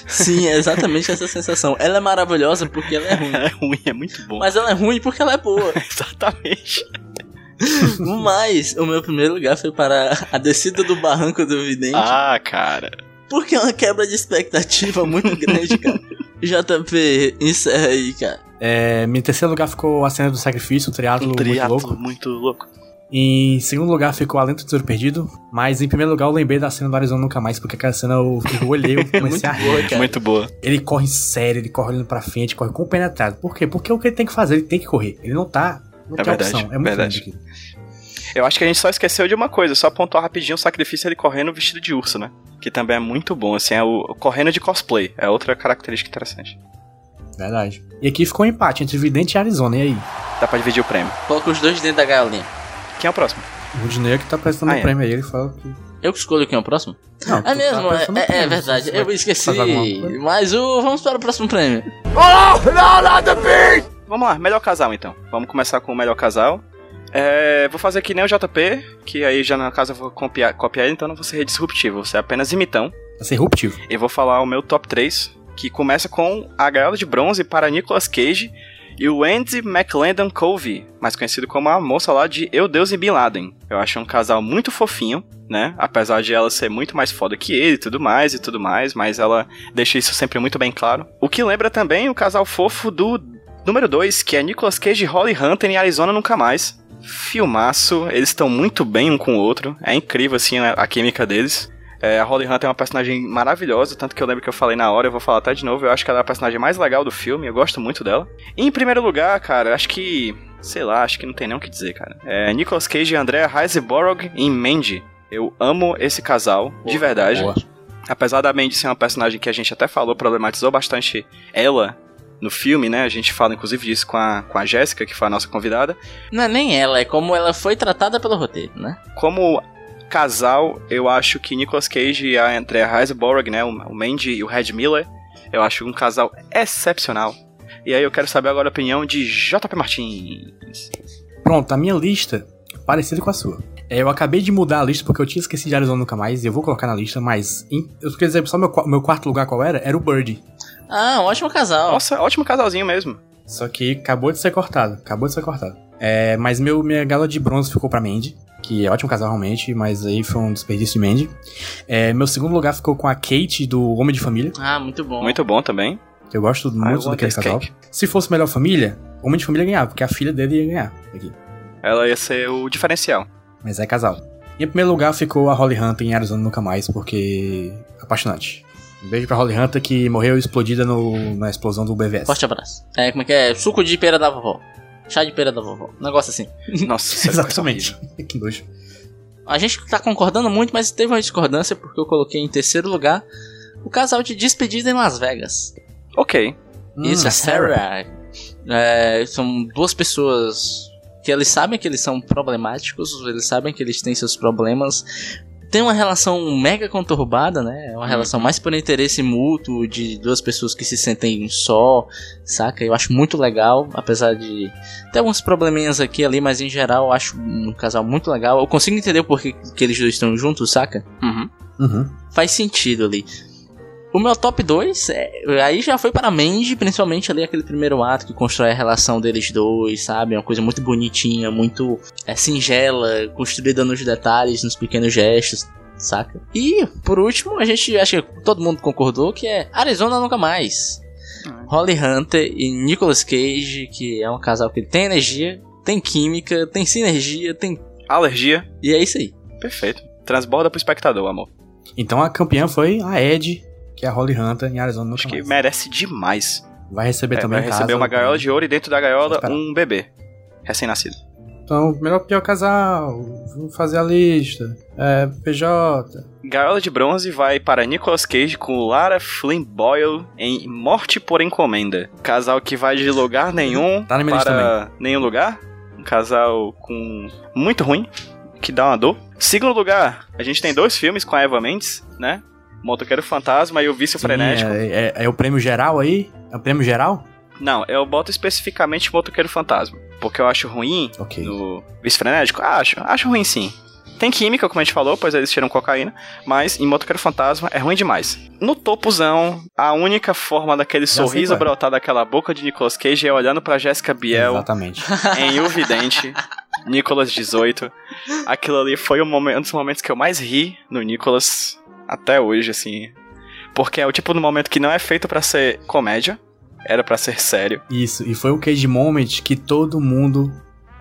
Sim, é exatamente [laughs] essa sensação. Ela é maravilhosa porque ela é ruim. É ruim, é muito bom. Mas ela é ruim porque ela é boa. [laughs] Exatamente. Mas o meu primeiro lugar foi para a descida do barranco do vidente. Ah, cara. Porque é uma quebra de expectativa muito grande, cara. JP, encerra aí, cara. É, em terceiro lugar ficou a cena do sacrifício, o triatlo, Um muito louco. muito louco. Em segundo lugar ficou a lenta do tesouro perdido. Mas em primeiro lugar eu lembrei da cena do Arizona Nunca Mais, porque aquela cena eu, eu olhei [laughs] e comecei Muito a rir. boa. Muito boa. Ele corre sério, ele corre olhando pra frente, corre compenetrado. Por quê? Porque é o que ele tem que fazer, ele tem que correr. Ele não tá. Não É tem verdade, opção. É muito verdade. Eu acho que a gente só esqueceu de uma coisa, só pontuar rapidinho o sacrifício ele correndo vestido de urso, né? Que também é muito bom, assim, é o o correndo de cosplay. É outra característica interessante. Verdade. E aqui ficou um empate entre Vidente e Arizona. E aí? Dá pra dividir o prêmio. Coloca os dois dentro da galinha. Quem é o próximo? O Rudinei que tá prestando Ah, o é. prêmio aí, ele fala que. Eu que escolho quem é o próximo? Não, É tá mesmo, é, o é- é prêmio, verdade. Eu esqueci. Mas o. Vamos para o próximo prêmio. Vamos lá, melhor casal então. Vamos começar com o melhor casal. É, vou fazer que nem o JP, que aí já na casa eu vou copiar, copiar ele, então não vou ser disruptivo, vou ser apenas imitão. Vai ser eruptivo. E vou falar o meu top 3, que começa com a gaiola de bronze para Nicolas Cage e o Andy McLendon Covey, mais conhecido como a moça lá de Eu, Deus e Bin Laden. Eu acho um casal muito fofinho, né? Apesar de ela ser muito mais foda que ele e tudo mais e tudo mais, mas ela deixa isso sempre muito bem claro. O que lembra também o casal fofo do número 2, que é Nicolas Cage e Holly Hunter em Arizona Nunca Mais. Filmaço, eles estão muito bem um com o outro, é incrível assim a química deles. É, a Holly Hunter é uma personagem maravilhosa, tanto que eu lembro que eu falei na hora, eu vou falar até de novo. Eu acho que ela é a personagem mais legal do filme, eu gosto muito dela. E em primeiro lugar, cara, acho que. Sei lá, acho que não tem nem o que dizer, cara. É Nicolas Cage e Andrea Riseborough em Mandy. Eu amo esse casal, de verdade. Boa. Apesar da Mandy ser uma personagem que a gente até falou, problematizou bastante ela no filme, né? A gente fala inclusive disso com a, com a Jéssica, que foi a nossa convidada. Não é nem ela, é como ela foi tratada pelo roteiro, né? Como casal, eu acho que Nicolas Cage e a Andrea Riseborough, né? O Mandy e o Red Miller, eu acho um casal excepcional. E aí eu quero saber agora a opinião de JP Martins. Pronto, a minha lista é parecida com a sua. É, Eu acabei de mudar a lista porque eu tinha esquecido de Arizona Nunca Mais e eu vou colocar na lista, mas em- eu queria dizer só meu, meu quarto lugar qual era? Era o Bird. Ah, um ótimo casal. Nossa, ótimo casalzinho mesmo. Só que acabou de ser cortado. Acabou de ser cortado. É, mas meu, minha gala de bronze ficou pra Mandy, que é ótimo casal realmente, mas aí foi um desperdício de Mandy. É, meu segundo lugar ficou com a Kate do Homem de Família, Ah, muito bom. Muito bom também. eu gosto I muito want daquele casal. cake. Se fosse melhor família, Homem de Família ganhava, porque a filha dele ia ganhar. Aqui. Ela ia ser o diferencial. Mas é casal. E em primeiro lugar ficou a Holly Hunter em Arizona Nunca Mais, porque. apaixonante. Um beijo pra Holly Hunter que morreu explodida no, na explosão do BVS. Forte abraço. É, como é que é? Suco de pera da vovó. Chá de pera da vovó. Um negócio assim. [laughs] Nossa, é Exatamente. [laughs] que nojo. A gente tá concordando muito, mas teve uma discordância porque eu coloquei em terceiro lugar o casal de despedida em Las Vegas. Ok. Isso Hum, é Sarah. É, são duas pessoas que eles sabem que eles são problemáticos, eles sabem que eles têm seus problemas. Tem uma relação mega conturbada, né? É uma relação mais por interesse mútuo de duas pessoas que se sentem só, saca? Eu acho muito legal, apesar de ter alguns probleminhas aqui e ali, mas em geral eu acho um casal muito legal. Eu consigo entender por que, que eles dois estão juntos, saca? Uhum. Uhum. faz sentido ali. O meu top 2, é, aí já foi para Mandy, principalmente ali aquele primeiro ato que constrói a relação deles dois, sabe? Uma coisa muito bonitinha, muito é, singela, construída nos detalhes, nos pequenos gestos, saca? E, por último, a gente, acho que todo mundo concordou que é Arizona Nunca Mais. Holly Hunter e Nicolas Cage, que é um casal que tem energia, tem química, tem sinergia, tem... Alergia. E é isso aí. Perfeito. Transborda pro espectador, amor. Então a campeã foi a Ed, que é a Holly Hunter em Arizona Acho que Mais. merece demais. Vai receber É, também vai receber casa, uma gaiola de ouro e dentro da gaiola um bebê. Recém-nascido. Então, melhor pior casal, vamos fazer a lista. É, PJ. Gaiola de bronze vai para Nicolas Cage com Lara Flynn Boyle em Morte por Encomenda. Casal que vai de lugar [laughs] nenhum Tá para nenhum lugar. Um casal com muito ruim, que dá uma dor. Segundo lugar, a gente tem dois filmes com a Eva Mendes, né? Motoqueiro Fantasma e o Vício Sim, Frenético. é, é- é o prêmio geral aí? É o prêmio geral? Não, eu boto especificamente Motoqueiro Fantasma. Porque eu acho ruim Ok. no Vício Frenético? Acho, acho ruim sim. Tem química, como a gente falou, pois eles tiram cocaína, mas em Motoqueiro Fantasma é ruim demais. No topozão, a única forma daquele sei sorriso é. brotar daquela boca de Nicolas Cage é olhando pra Jéssica Biel Exatamente. em O Vidente, [laughs] Nicolas 18. Aquilo ali foi um, momen- um dos momentos que eu mais ri no Nicolas até hoje, assim. Porque é o tipo de momento que não é feito pra ser comédia, era pra ser sério. Isso, e foi o Cage Moment que todo mundo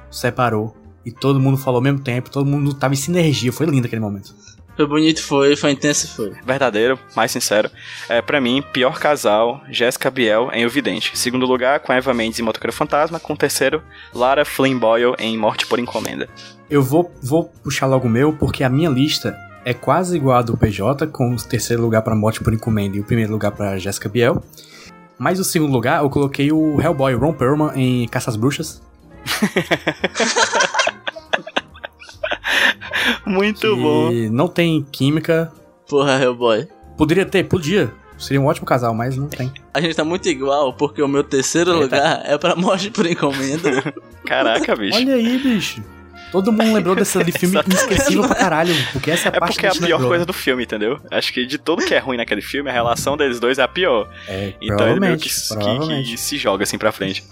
separou. E todo mundo falou ao mesmo tempo, todo mundo tava em sinergia. Foi lindo aquele momento. Foi bonito, foi, foi intenso, foi. verdadeiro, mais sincero. É, para mim, pior casal, Jéssica Biel em O Vidente. Segundo lugar, com Eva Mendes em Motoqueiro Fantasma. Com terceiro, Lara Flynn Boyle em Morte por Encomenda. Eu vou, vou puxar logo o meu, porque a minha lista é quase igual a do PJ, com o terceiro lugar pra Morte por Encomenda e o primeiro lugar pra Jessica Biel. Mas o segundo lugar, eu coloquei o Hellboy, Ron Perlman, em Caça às Bruxas. [laughs] Muito que bom. não tem química. Porra, Hellboy. Poderia ter, podia. Seria um ótimo casal, mas não tem. A gente tá muito igual, porque o meu terceiro lugar é pra morte por encomenda. [laughs] Caraca, bicho. Olha aí, bicho. Todo mundo lembrou desse ali filme [laughs] inesquecível pra caralho. Porque essa é a É parte porque é a pior lembrou. coisa do filme, entendeu? Acho que de tudo que é ruim naquele filme, a relação deles dois é a pior. É, Então ele meio que, provavelmente, que- que se joga assim pra frente.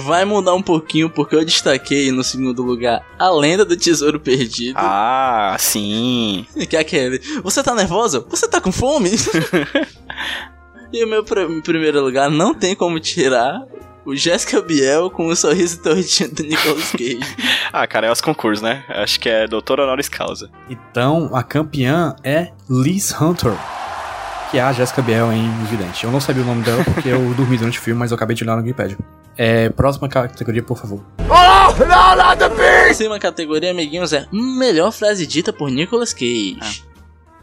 Vai mudar um pouquinho, porque eu destaquei no segundo lugar a lenda do tesouro perdido. Ah, sim. Que é aquele. Você tá nervoso? Você tá com fome? [laughs] e o meu pr- primeiro lugar não tem como tirar o Jéssica Biel com o sorriso tortinho do Nicolas Cage. [laughs] Ah, cara, é os concursos, né? Acho que é Doutor Honoris Causa. Então, a campeã é Liz Hunter. Que é a Jessica Biel em Evidente. Eu não sabia o nome dela porque eu [laughs] dormi durante o filme, mas eu acabei de olhar no Wikipedia. É, próxima categoria, por favor. Próxima categoria, amiguinhos, é melhor frase dita por Nicolas Cage.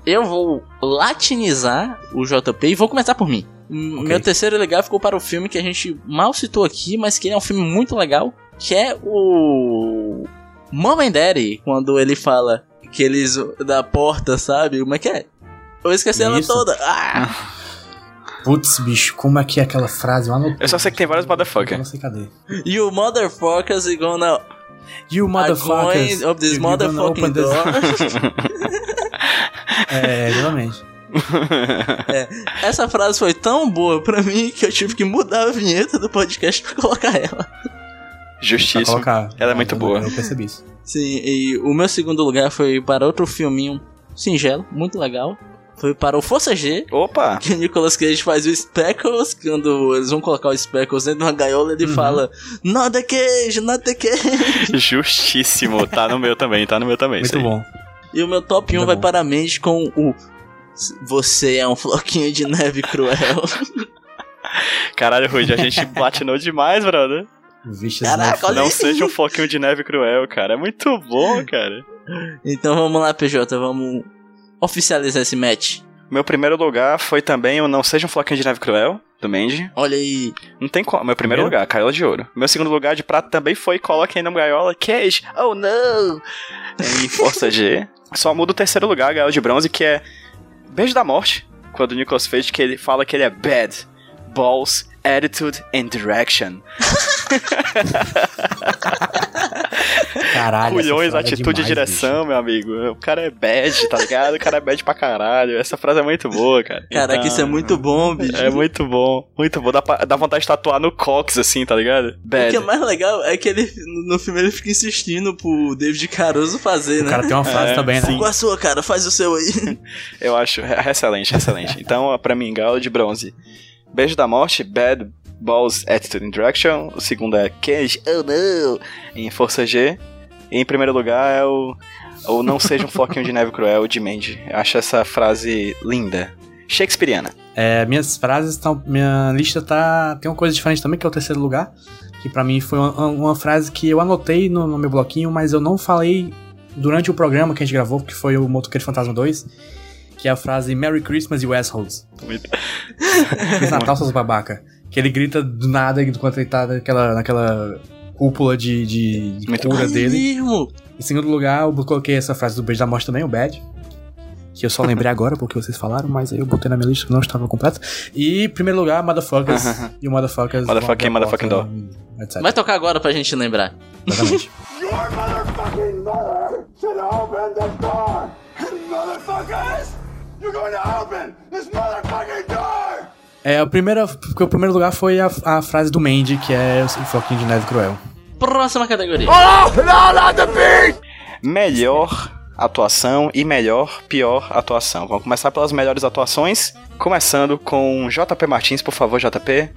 Eu vou latinizar o JP e vou começar por mim. M- Ok. Meu terceiro lugar ficou para o filme que a gente mal citou aqui, mas que é um filme muito legal, que é o Mom and Daddy, quando ele fala que eles da porta, sabe? Como é que é? Eu esqueci ela Isso. toda. Ah! [laughs] Putz, bicho, como é que é aquela frase? Eu, anotei. Eu só sei que tem vários Eu motherfucker. não sei cadê. You motherfuckers are gonna You motherfuckers. are going of this motherfucking open this- door. [laughs] É. Essa frase foi tão boa pra mim que eu tive que mudar a vinheta do podcast pra colocar ela. Justíssimo. colocar. Ela é muito eu- boa. Eu percebi isso. Sim, e o meu segundo lugar foi para outro filminho singelo, muito legal. Foi para o Força G, Opa! que o Nicolas Cage faz o Speckles, quando eles vão colocar o Speckles dentro de uma gaiola, ele Uhum. fala Not the cage, not the cage. [laughs] Justíssimo. Tá no meu também, tá no meu também. Muito bom. E o meu top 1 Muito vai bom. para a mente com o Você é um floquinho de neve cruel. Caralho, Rude, a gente platinou demais, brother. Vixe, Caraca, olha Não seja um foquinho de neve cruel, cara. É muito bom, cara. Então vamos lá, PJ, vamos oficializar esse match. Meu primeiro lugar foi também o Não Seja um Floquinho de Neve Cruel, do Mandy. Olha aí. Não tem como. Meu primeiro Primeiro? lugar, Caiola de Ouro. Meu segundo lugar de prata também foi Coloque aí na Gaiola, Cage. Oh, não! Em Força G. Só muda o terceiro lugar, Gaiola de Bronze, que é Beijo da Morte. Quando o Nicolas Cage, que ele fala que ele é bad. Balls, attitude and direction. [laughs] Caralho. Culhões, é atitude e demais, direção, meu amigo. O cara é bad, tá ligado? O cara é bad pra caralho. Essa frase é muito boa, cara. Caraca, Então, isso é muito bom, bicho. É muito bom, muito bom. Dá, pra- dá vontade de tatuar no cox, assim, tá ligado? O Bad. que é mais legal é que ele, no filme ele fica insistindo pro David Caruso fazer, bicho. né? O cara tem uma frase É, também, né? Qual a sua, cara? Faz o seu aí. [laughs] Eu acho é- excelente, excelente. Então, pra mim, galo de bronze. Beijo da Morte, Bad Balls Attitude and Direction. O segundo é Cage, oh no, em Força G. E em primeiro lugar é o, o Não Seja um Floquinho de Neve Cruel, de Mandy. Eu acho essa frase linda. Shakespeareana. É, minhas frases estão. Minha lista tá. Tem uma coisa diferente também, que é o terceiro lugar. Que pra mim foi uma, uma frase que eu anotei no, no meu bloquinho, mas eu não falei durante o programa que a gente gravou, porque foi o Motoqueiro Fantasma 2. Que é a frase Merry Christmas, you assholes. Feliz Natal, seus babaca. Que ele grita do nada enquanto ele tá naquela, naquela cúpula de, de, de cura dele. mesmo. Em segundo lugar, eu coloquei essa frase do Beijo da Morte também, o Bad. Que eu só lembrei [laughs] agora porque vocês falaram, mas aí eu botei na minha lista que não estava completa. E em primeiro lugar, Motherfuckers. [laughs] e o Motherfuckers. Motherfucking, motherfucking Etc. Vai tocar agora pra gente lembrar. Exatamente. [laughs] Your motherfucking mother should open the door. Motherfuckers, you're going to open this motherfucking door. É, a primeira, porque o primeiro lugar foi a, a frase do Mandy, que é o Floquinho de Neve Cruel. Próxima categoria. Melhor atuação e melhor pior atuação. Vamos começar pelas melhores atuações. Começando com JP Martins, por favor, JP.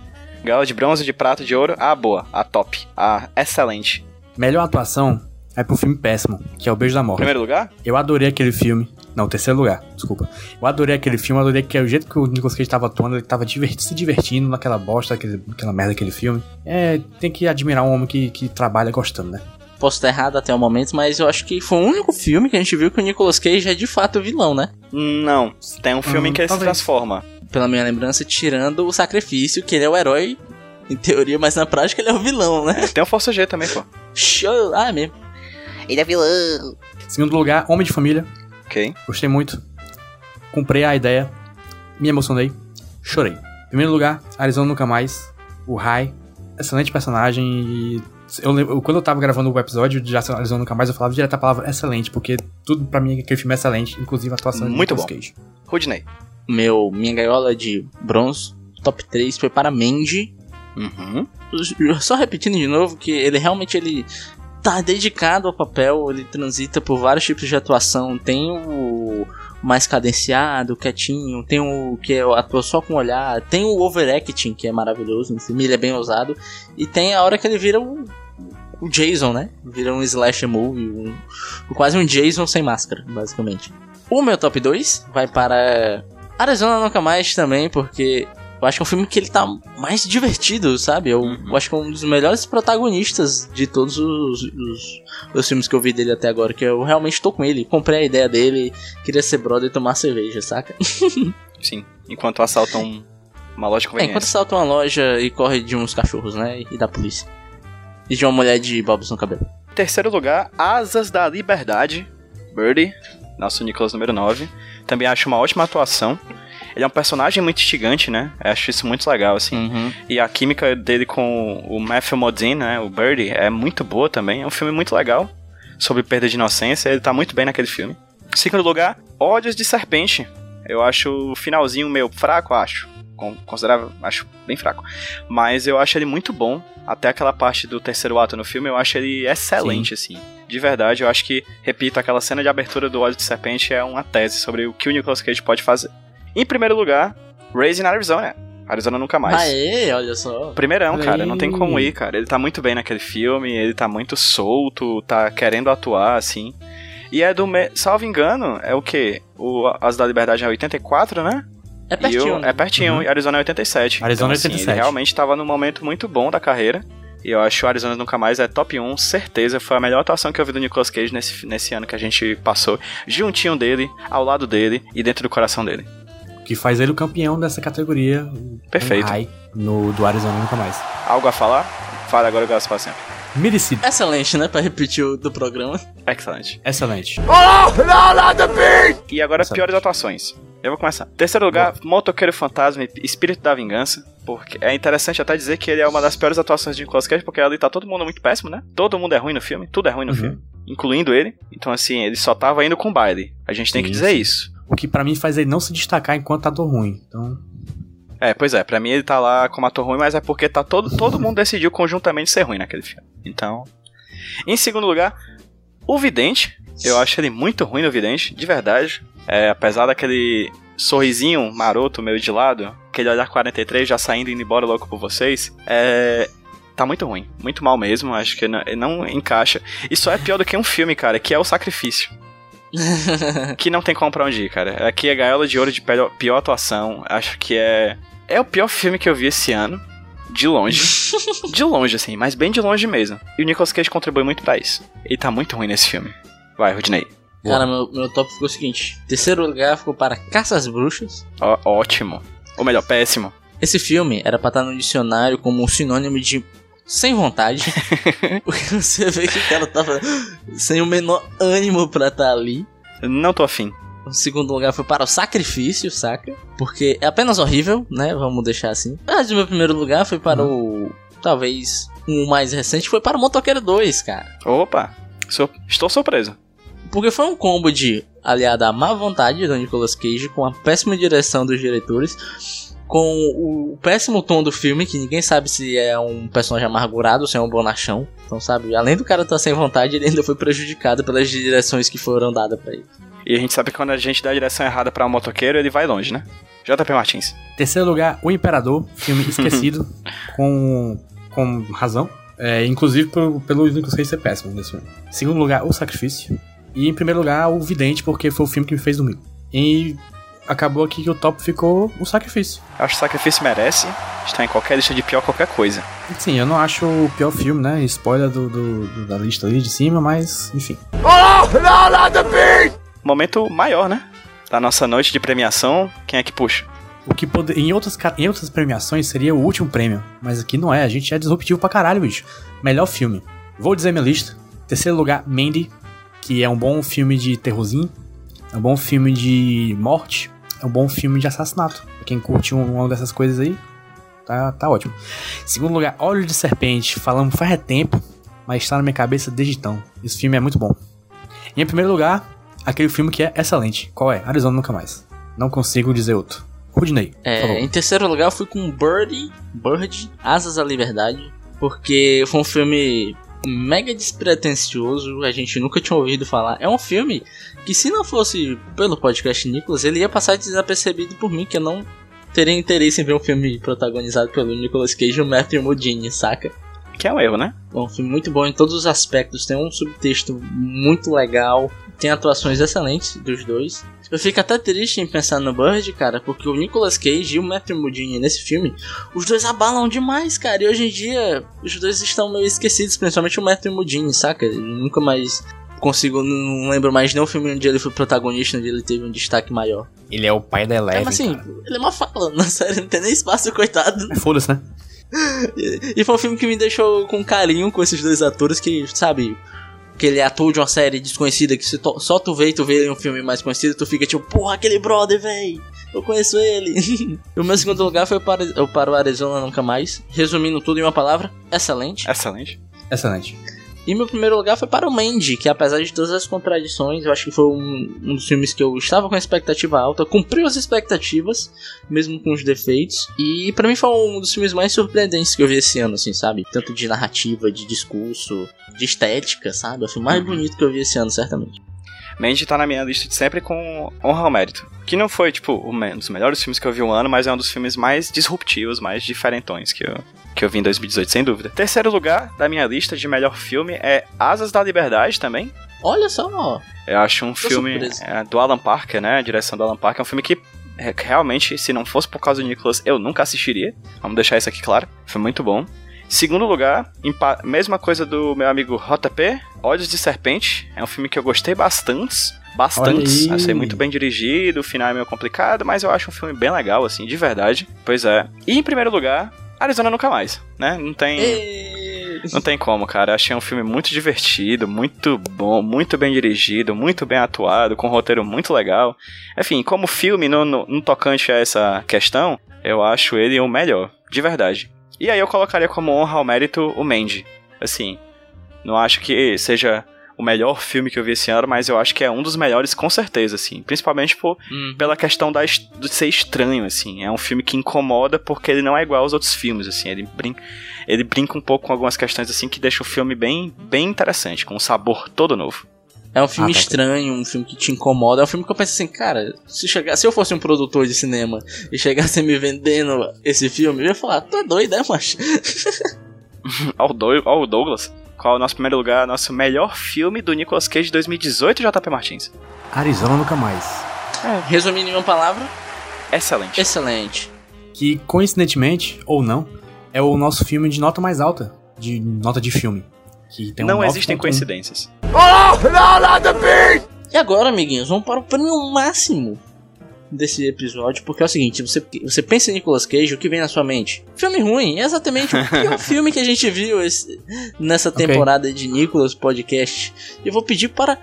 Gala de bronze, de prata, de ouro. Ah, boa. A top. A excelente. Melhor atuação é pro filme péssimo, que é o Beijo da Morte. Primeiro lugar? Eu adorei aquele filme. Não, terceiro lugar, desculpa. Eu adorei aquele filme, adorei que o jeito que o Nicolas Cage tava atuando, ele tava diverti- se divertindo naquela bosta, aquele, aquela merda daquele filme. É, tem que admirar um homem que, que trabalha gostando, né? Posso estar errado até o momento, mas eu acho que foi o único filme que a gente viu que o Nicolas Cage é de fato o vilão, né? Não. Tem um filme Hum, em que ele se talvez. transforma. Pela minha lembrança, tirando o sacrifício, que ele é o herói em teoria, mas na prática ele é o vilão, né? Tem o Força G também, pô. Show! Ah, é mesmo. Ele é vilão. Segundo lugar, Homem de Família. Ok. Gostei muito. Comprei a ideia. Me emocionei. Chorei. Primeiro lugar, Arizona Nunca Mais. O Rai. Excelente personagem e... Eu lembro, quando eu tava gravando o episódio de Arizona Nunca Mais, eu falava direto a palavra excelente, porque tudo pra mim aquele filme é excelente, inclusive a atuação de Muito Nicolas bom. Cage. Rudney. Meu, minha gaiola de bronze, top 3 foi para Mandy. Uhum. Só repetindo de novo que ele realmente ele tá dedicado ao papel, ele transita por vários tipos de atuação. Tem o mais cadenciado, quietinho, tem o que é o ator só com olhar, tem o overacting, que é maravilhoso no filme, ele é bem ousado, e tem a hora que ele vira o, o Jason, né? Vira um slasher movie, um, quase um Jason sem máscara, basicamente. O meu top 2 vai para Arizona Nunca Mais também, porque eu acho que é um filme que ele tá mais divertido, sabe? Eu, Uhum. eu acho que é um dos melhores protagonistas de todos os, os, os filmes que eu vi dele até agora. Que eu realmente tô com ele. Comprei a ideia dele, queria ser brother e tomar cerveja, saca? [laughs] Sim. Enquanto assaltam um- uma loja de É, enquanto salta uma loja e corre de uns cachorros, né? E da polícia. E de uma mulher de bobs no cabelo. Terceiro lugar, Asas da Liberdade. Birdie. Nosso Nicolas número 9. Também acho uma ótima atuação. Ele é um personagem muito instigante, né? Eu acho isso muito legal, assim. Uhum. E a química dele com o Matthew Modine, né? O Birdie, é muito boa também. É um filme muito legal. Sobre perda de inocência. Ele tá muito bem naquele filme. Segundo lugar, Ódios de Serpente. Eu acho o finalzinho meio fraco, acho. Con- Considerável, acho bem fraco. Mas eu acho ele muito bom. Até aquela parte do terceiro ato no filme, eu acho ele excelente, assim. De verdade, eu acho que, repito, aquela cena de abertura do Ódio de Serpente é uma tese sobre o que o Nicolas Cage pode fazer. Em primeiro lugar, Raising Arizona. Arizona nunca mais. Aê, olha só. Primeirão, cara, aí. não tem como ir, cara. Ele tá muito bem naquele filme, ele tá muito solto, tá querendo atuar, assim. E é do. Me... Salvo engano, é o quê? O As da Liberdade é 84, né? É E pertinho. o- né? é pertinho, Uhum. e Arizona é 87. Arizona é assim, 87. Ele realmente estava num momento muito bom da carreira. E eu acho que o Arizona Nunca Mais é top 1, certeza. Foi a melhor atuação que eu vi do Nicolas Cage nesse, nesse ano que a gente passou. Juntinho dele, ao lado dele e dentro do coração dele. Que faz ele o campeão dessa categoria. o Perfeito. High, no, do Arizona Nunca Mais. Algo a falar? Fala agora, eu gasto pra sempre. Merecido. Excelente, né? Pra repetir o do programa. Excelente. Excelente. E agora, Sabe. piores atuações. Eu vou começar. Terceiro lugar, Motoqueiro Fantasma e Espírito da Vingança. Porque é interessante até dizer que ele é uma das piores atuações de Nicolas Cage, porque ali tá todo mundo muito péssimo, né? Todo mundo é ruim no filme, tudo é ruim no Uhum. filme, incluindo ele. Então, assim, ele só tava indo com baile. A gente tem que dizer isso. O que pra mim faz ele não se destacar enquanto ator ruim. Então, É, pois é, pra mim ele tá lá como ator ruim, mas é porque tá todo, todo mundo decidiu conjuntamente ser ruim naquele filme. Então. Em segundo lugar, o Vidente. Eu acho ele muito ruim no Vidente, de verdade. É, apesar daquele sorrisinho maroto meio de lado, aquele olhar 43 já saindo e indo embora louco por vocês. É. Tá muito ruim, muito mal mesmo, acho que não, não encaixa. E só é pior do que um filme, cara, que é o Sacrifício. [laughs] que não tem como pra onde ir, cara. Aqui é Gaiola de Ouro de pior, pior atuação. Acho que é. É o pior filme que eu vi esse ano. De longe. [laughs] de longe, assim, mas bem de longe mesmo. E o Nicolas Cage contribui muito pra isso. Ele tá muito ruim nesse filme. Vai, Rodney. Cara, meu, meu top ficou o seguinte: terceiro lugar ficou para Caça às Bruxas. Ó, ótimo. Ou melhor, péssimo. Esse filme era pra estar no dicionário como um sinônimo de sem vontade. [laughs] Porque você vê que o cara tava sem o menor ânimo pra estar ali. Não tô afim. O segundo lugar foi para o sacrifício, saca? Porque é apenas horrível, né? Vamos deixar assim. Mas o meu primeiro lugar foi para o. Talvez o mais recente foi para o Motoqueiro 2, cara. Opa, estou surpreso. Porque foi um combo de aliado à má vontade do Nicolas Cage com a péssima direção dos diretores, com o péssimo tom do filme, que ninguém sabe se é um personagem amargurado ou se é um bonachão. Então, sabe, além do cara estar sem vontade, ele ainda foi prejudicado pelas direções que foram dadas pra ele. E a gente sabe que quando a gente dá a direção errada pra um motoqueiro, ele vai longe, né? JP Martins. terceiro lugar, O Imperador, filme [laughs] esquecido, com, com razão. É, inclusive pelo, pelo Nicolas Cage ser péssimo nesse filme. Segundo lugar, O Sacrifício. E em primeiro lugar, O Vidente, porque foi o filme que me fez dormir. E acabou aqui que o top ficou O Sacrifício. Eu acho que o Sacrifício merece estar em qualquer lista de pior qualquer coisa. Sim, eu não acho o pior filme, né? Spoiler do, do- do- da lista ali de cima, mas enfim. Momento maior, né? Da nossa noite de premiação, quem é que puxa? O que pode, em, outras, em outras premiações seria o último prêmio, mas aqui não é, a gente é disruptivo pra caralho, bicho. Melhor filme. Vou dizer minha lista. Terceiro lugar, Mandy, que é um bom filme de terrorzinho, é um bom filme de morte, é um bom filme de assassinato. Pra quem curte um- uma dessas coisas aí, tá, tá ótimo. Segundo lugar, Olho de Serpente, falamos faz tempo, mas está na minha cabeça desde então. Esse filme é muito bom. E em primeiro lugar, aquele filme que é excelente. Qual é? Arizona Nunca Mais. Não consigo dizer outro. Rudney, É, em terceiro lugar eu fui com Birdie, Bird, Asas à Liberdade, porque foi um filme mega despretensioso, a gente nunca tinha ouvido falar. É um filme que se não fosse pelo podcast Nicolas, ele ia passar desapercebido por mim, que eu não teria interesse em ver um filme protagonizado pelo Nicolas Cage e o Matthew Modine, saca? Que é um erro, né? É um filme muito bom em todos os aspectos, tem um subtexto muito legal, tem atuações excelentes dos dois. Eu fico até triste em pensar no Bird, cara, porque o Nicolas Cage e o Matthew Modine nesse filme, os dois abalam demais, cara. E hoje em dia, os dois estão meio esquecidos, principalmente o Matthew Modine, saca? Eu nunca mais consigo, não lembro mais nenhum filme onde ele foi protagonista, onde ele teve um destaque maior. Ele é o pai da Eleven. é, mas assim, cara. ele é uma fala, [laughs] na série, não tem nem espaço, coitado. É, Foda-se, né? E foi um filme que me deixou com carinho com esses dois atores que, sabe, que ele é ator de uma série desconhecida que se to- só tu vê e tu vê ele em um filme mais conhecido, tu fica tipo, porra, aquele brother, véi, eu conheço ele. e [laughs] o meu segundo lugar foi para, eu para o Arizona Nunca Mais. Resumindo tudo em uma palavra, excelente. Excelente. Excelente. E meu primeiro lugar foi para o Mandy, que apesar de todas as contradições, eu acho que foi um, um dos filmes que eu estava com a expectativa alta, cumpriu as expectativas, mesmo com os defeitos. E pra mim foi um dos filmes mais surpreendentes que eu vi esse ano, assim, sabe? Tanto de narrativa, de discurso, de estética, sabe? É o filme mais bonito que eu vi esse ano, certamente. Mandy tá na minha lista de sempre com honra ao mérito. Que não foi, tipo, um um dos melhores filmes que eu vi um ano, mas é um dos filmes mais disruptivos, mais diferentões que eu, que eu vi em 2018, sem dúvida. Terceiro lugar da minha lista de melhor filme é Asas da Liberdade também. Olha só. Eu acho um Tô filme é, do Alan Parker, né? A direção do Alan Parker. É um filme que é, realmente, se não fosse por causa do Nicholas, eu nunca assistiria. Vamos deixar isso aqui claro. Foi muito bom. Segundo lugar, mesma coisa do meu amigo JP, Olhos de Serpente. É um filme que eu gostei bastante. Bastante. Achei muito bem dirigido, o final é meio complicado, mas eu acho um filme bem legal, assim, de verdade. Pois é. E em primeiro lugar, Arizona Nunca Mais, né? Não tem. Não tem como, cara. Achei um filme muito divertido, muito bom, muito bem dirigido, muito bem atuado, com um roteiro muito legal. Enfim, como filme, no, no, no tocante a essa questão, eu acho ele o melhor, de verdade. E aí eu colocaria como honra ao mérito o Mandy. Assim, não acho que seja o melhor filme que eu vi esse ano, mas eu acho que é um dos melhores com certeza, assim. Principalmente por, Hum. pela questão da, de ser estranho, assim. É um filme que incomoda porque ele não é igual aos outros filmes, assim. Ele brinca, ele brinca um pouco com algumas questões, assim, que deixa o filme bem, bem interessante, com um sabor todo novo. É um filme Ah, tá. estranho, um filme que te incomoda. É um filme que eu penso assim, cara, se, chegar, se eu fosse um produtor de cinema e chegasse me vendendo esse filme, eu ia falar, tu é doido, é, macho? [laughs] Ó o, Dou- ó o Douglas. Qual é o nosso primeiro lugar? Nosso melhor filme do Nicolas Cage de 2018, JP Martins. Arizona Nunca Mais. Resumindo em uma palavra, Excelente. excelente. Que, coincidentemente, ou não, é o nosso filme de nota mais alta. De nota de filme. Que tem um não existem 9.1. coincidências. Oh, no, not the! E agora, amiguinhos, vamos para o prêmio máximo desse episódio, porque é o seguinte, você, você pensa em Nicolas Cage, o que vem na sua mente? Filme ruim, é exatamente o pior [laughs] filme que a gente viu esse- nessa temporada de Nicolas Podcast. E eu vou pedir para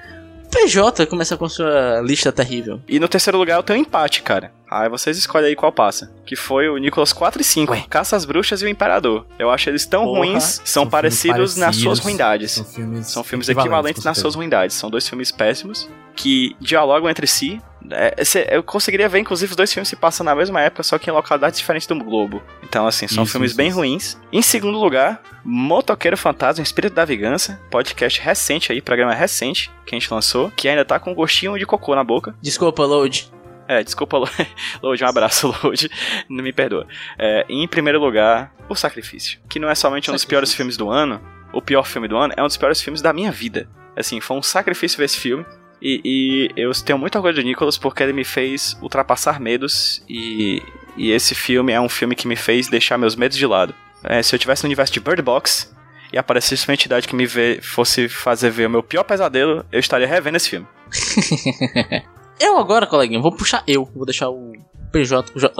PJ começar com sua lista terrível. E no terceiro lugar eu tenho um empate, cara. Aí vocês escolhem aí qual passa. Que foi o Nicolas 4 e 5. Ué. Caça às Bruxas e o Imperador. Eu acho eles tão Porra. ruins, são, São filmes parecidos, nas suas parecidos, ruindades. São filmes, São filmes equivalentes com nas suas ruindades. São dois filmes péssimos que dialogam entre si. É, esse- eu conseguiria ver, inclusive, os dois filmes se passam na mesma época, só que em localidades diferentes do globo. Então, assim, são Isso, filmes isso, bem isso. ruins. Em segundo lugar, Motoqueiro Fantasma, Espírito da Vingança, podcast recente aí, programa recente que a gente lançou, que ainda tá com gostinho de cocô na boca. Desculpa, Load. É, desculpa, Lo- [laughs] Lode, um abraço, [laughs] Lode, não me perdoa. É, em primeiro lugar, O Sacrifício, que não é somente um dos piores filmes do ano, o pior filme do ano, é um dos piores filmes da minha vida. Assim, foi um sacrifício ver esse filme. E, e eu tenho muito orgulho do Nicholas porque ele me fez ultrapassar medos e, e esse filme é um filme que me fez deixar meus medos de lado. É, se eu tivesse no universo de Bird Box e aparecesse uma entidade que me vê, fosse fazer ver o meu pior pesadelo, eu estaria revendo esse filme. [laughs] Eu agora, coleguinha, vou puxar eu. Vou deixar o PJ. O, J,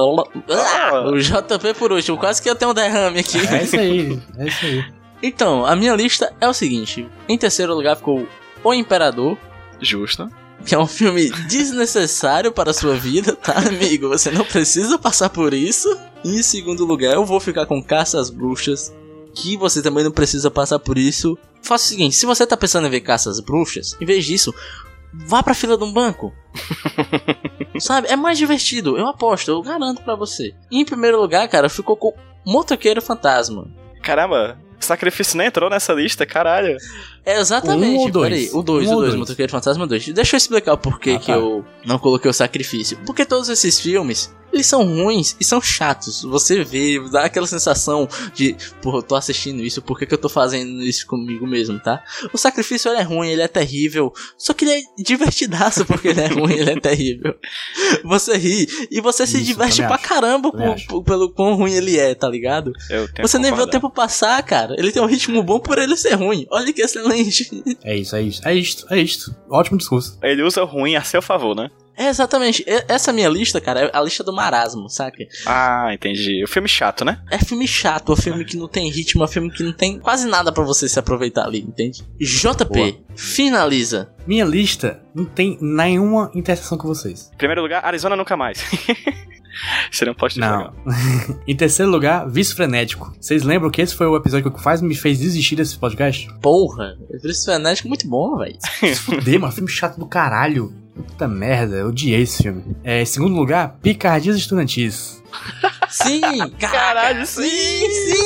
Ah, o JP por último. Quase que eu tenho um derrame aqui. É isso aí, é isso aí. Então, a minha lista é o seguinte: em terceiro lugar ficou O Imperador, Justo. que é um filme desnecessário para a sua vida, tá, amigo? Você não precisa passar por isso. E em segundo lugar, eu vou ficar com Caça às Bruxas, que você também não precisa passar por isso. Faça o seguinte: se você tá pensando em ver Caça às Bruxas, em vez disso, vá pra fila de um banco. [laughs] Sabe? É mais divertido, eu aposto, eu garanto pra você. E em primeiro lugar, cara, ficou com Motoqueiro Fantasma. Caramba, Sacrifício nem entrou nessa lista, caralho. É exatamente. Um ou dois? Peraí, o 2, Um o ou 2, dois? Motoqueiro Fantasma 2. Deixa eu explicar o porquê Ah, que tá. eu não coloquei o sacrifício. Porque todos esses filmes, eles são ruins e são chatos. Você vê, dá aquela sensação de, porra, eu tô assistindo isso, por que, que eu tô fazendo isso comigo mesmo, tá? O sacrifício ele é ruim, ele é terrível. Só que ele é divertidaço porque ele é [laughs] ruim, ele é terrível. Você ri e você se Isso, diverte pra acho. caramba pelo quão ruim ele é, tá ligado? Você que nem vê o tempo passar, cara. Ele tem um ritmo bom por ele ser ruim. Olha que excelente. É isso, é isso, é isto, é isto. Ótimo discurso. Ele usa o ruim a seu favor, né? É exatamente. Essa minha lista, cara, é a lista do marasmo, saca? Ah, entendi. O filme chato, né? É filme chato, é filme que não tem ritmo, é filme que não tem quase nada pra você se aproveitar ali, entende? JP, Boa. finaliza. Minha lista não tem nenhuma interseção com vocês. Em primeiro lugar, Arizona nunca mais. [laughs] Seria um twist Não. legal. [laughs] em terceiro lugar, Vício Frenético. Vocês lembram que esse foi o episódio que quase me fez desistir desse podcast? Porra, esse frenético é muito bom, velho. [laughs] Se fuder, mano, filme chato do caralho. Puta merda, eu odiei esse filme. É, em segundo lugar, Picardias Estudantis. [laughs] Sim, cara. Caralho, Sim, sim.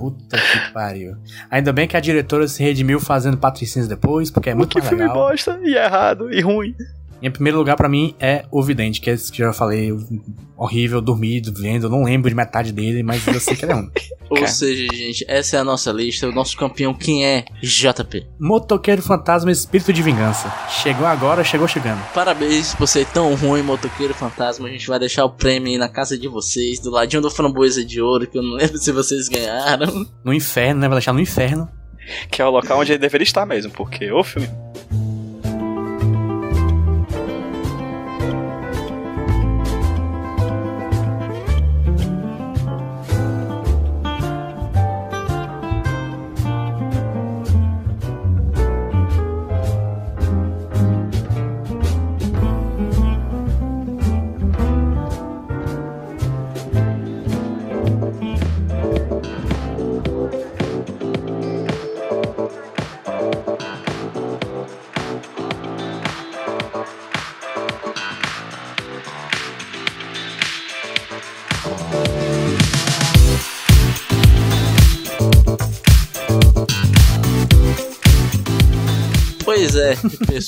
Puta que pariu. Ainda bem que a diretora se redimiu fazendo patricinhas depois, porque é muito que mais filme legal. bosta, e errado, e ruim. Em primeiro lugar, pra mim, é o Vidente, que é esse que eu já falei, horrível, dormido, vendo, eu não lembro de metade dele, mas eu sei que ele é um. [laughs] Ou Cara. seja, gente, essa é a nossa lista. O nosso campeão, quem é? JP. Motoqueiro Fantasma Espírito de Vingança. Chegou agora, chegou chegando. Parabéns por ser tão ruim, motoqueiro fantasma. A gente vai deixar o prêmio aí na casa de vocês, do ladinho do framboesa de ouro, que eu não [laughs] lembro se vocês ganharam. No inferno, né? Vai deixar no inferno. Que é o local onde ele deveria estar mesmo, porque o filme.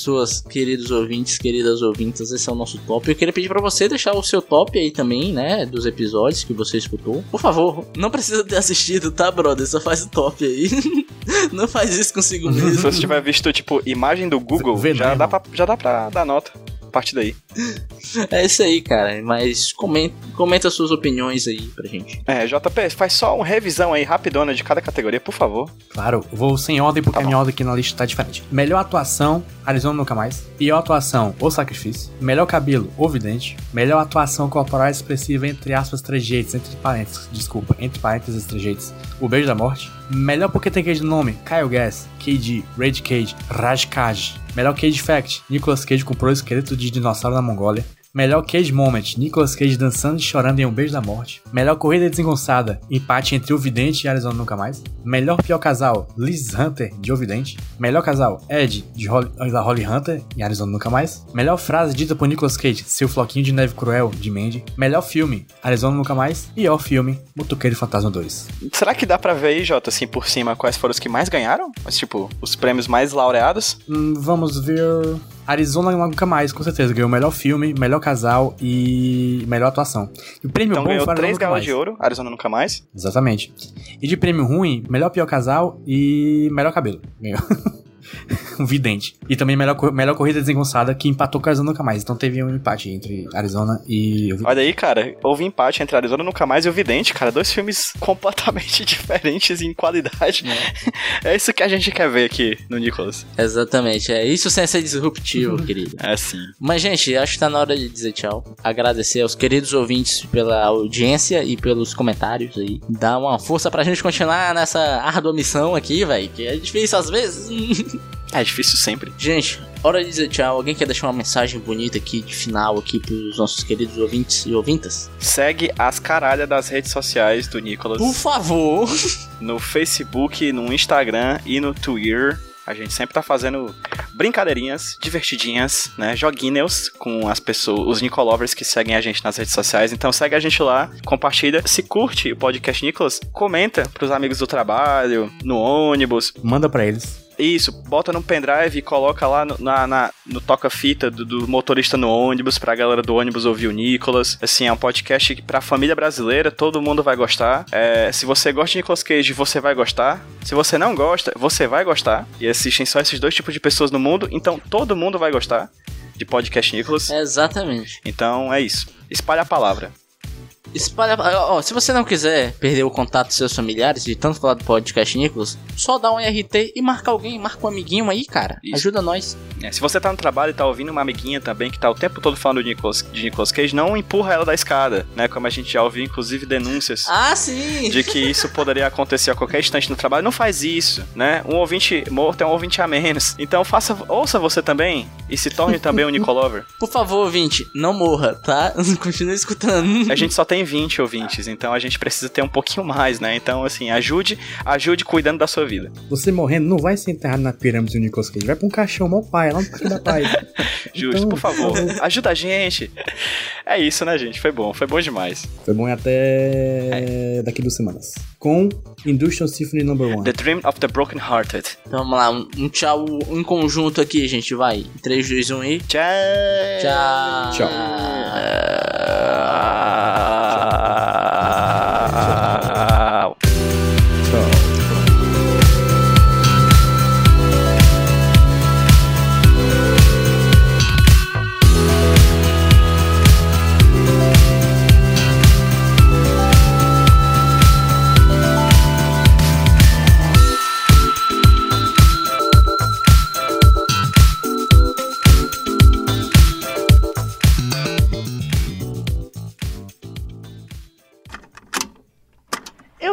Pessoas, queridos ouvintes, queridas ouvintas, esse é o nosso top. Eu queria pedir pra você deixar o seu top aí também, né, dos episódios que você escutou. Por favor, não precisa ter assistido, tá, brother? Só faz o top aí. [laughs] não faz isso consigo [laughs] Se mesmo. você tiver visto, tipo, imagem do Google, Veneno. já dá, pra, já dá pra dar nota. A partir daí. É isso aí, cara. Mas comenta, comenta suas opiniões aí pra gente. É, JP, faz só uma revisão aí rapidona de cada categoria, por favor. Claro, vou sem ordem porque Tá a minha ordem aqui na lista tá diferente. Melhor atuação, Arizona Nunca Mais. Pior atuação, O Sacrifício. Melhor cabelo, O Vidente. Melhor atuação corporal expressiva, entre aspas, trejeitos, entre parênteses, desculpa, entre parênteses, trejeitos. O Beijo da Morte. Melhor porque tem Cage no nome, Kyle Gass, KD, Rage Cage, Raj Kaj. Melhor Cage Fact, Nicolas Cage comprou o esqueleto de dinossauro na Mongólia. Melhor Cage Moment, Nicolas Cage dançando e chorando em Um Beijo da Morte. Melhor Corrida Desengonçada, empate entre O Vidente e Arizona Nunca Mais. Melhor Pior Casal, Liz Hunter, de O Vidente. Melhor Casal, Ed, de Holly, da Holly Hunter e Arizona Nunca Mais. Melhor Frase dita por Nicolas Cage, Seu Floquinho de Neve Cruel, de Mandy. Melhor Filme, Arizona Nunca Mais. Pior Filme, Motoqueiro Fantasma 2. Será que dá pra ver aí, Jota, assim, por cima, quais foram os que mais ganharam? Mas, tipo, os prêmios mais laureados? Hum, vamos ver... Arizona Nunca Mais, com certeza. Ganhou melhor filme, melhor casal e melhor atuação. E o prêmio Então bom ganhou foi três galas de ouro, Arizona Nunca Mais. Exatamente. E de prêmio ruim, melhor pior casal e melhor cabelo. Ganhou. [laughs] [laughs] um vidente. E também melhor, melhor corrida desengonçada, que empatou com a Arizona Nunca Mais. Então teve um empate entre Arizona e o Vidente. Olha aí, cara, houve empate entre Arizona Nunca Mais e O Vidente, cara. Dois filmes [laughs] completamente [laughs] diferentes em qualidade. É isso que a gente quer ver aqui no Nicholas. Exatamente, é isso sem ser disruptivo, querido. É assim. Mas, gente, acho que tá na hora de dizer tchau. Agradecer aos queridos ouvintes pela audiência e pelos comentários aí. Dá uma força pra gente continuar nessa árdua missão aqui, velho, que é difícil às vezes. É difícil sempre. gente, hora de dizer tchau. Alguém quer deixar uma mensagem bonita aqui, de final, aqui pros nossos queridos ouvintes e ouvintas? Segue as caralhas das redes sociais do Nicholas. Por favor! [laughs] no Facebook, no Instagram e no Twitter. A gente sempre tá fazendo brincadeirinhas divertidinhas, né? Joguinhos com as pessoas, os Nicolovers que seguem a gente nas redes sociais. Então segue a gente lá, compartilha. Se curte o podcast Nicolas, comenta pros amigos do trabalho, no ônibus. Manda pra eles. Isso, bota no pendrive e coloca lá no, na, na- no toca-fita do, do motorista no ônibus, pra galera do ônibus ouvir o Nicolas. Assim, é um podcast pra família brasileira todo mundo vai gostar. É, se você gosta de Nicolas Cage, você vai gostar. Se você não gosta, você vai gostar. E assistem só esses dois tipos de pessoas no mundo, então todo mundo vai gostar de podcast Nicolas. Exatamente. Então é isso. Espalha a palavra. Espalha. Ó, se você não quiser perder o contato dos seus familiares, de tanto falar do podcast Nicolas, só dá um RT e marca alguém, marca um amiguinho aí, cara. Isso. Ajuda nós. É, se você tá no trabalho e tá ouvindo uma amiguinha também que tá o tempo todo falando de Nicolas, de Nicolas Cage, não empurra ela da escada, né? Como a gente já ouviu, inclusive, denúncias. Ah, sim! de que isso poderia acontecer a qualquer instante no trabalho, não faz isso, né? Um ouvinte morto é um ouvinte a menos. Então faça, ouça você também e se torne também um Nicolover. [laughs] Por favor, ouvinte, não morra, tá? [laughs] Continue escutando. A gente só tem 20 ouvintes, então a gente precisa ter um pouquinho mais, né? Então, assim, ajude, ajude cuidando da sua vida. Você morrendo não vai ser enterrado na pirâmide do Nicolas Cage. Vai pra um caixão, mal pai, lá no Parque da Paz. [laughs] Justo, Então, por favor, ajuda a gente. É isso, né, gente? Foi bom, foi bom demais. Foi bom e até daqui duas semanas. Com Industrial Symphony No. 1. The Dream of the Broken Hearted. Então vamos lá, um, um tchau em conjunto aqui, gente. Vai. 3, 2, 1 e. Tchau. Tchau. Tchau.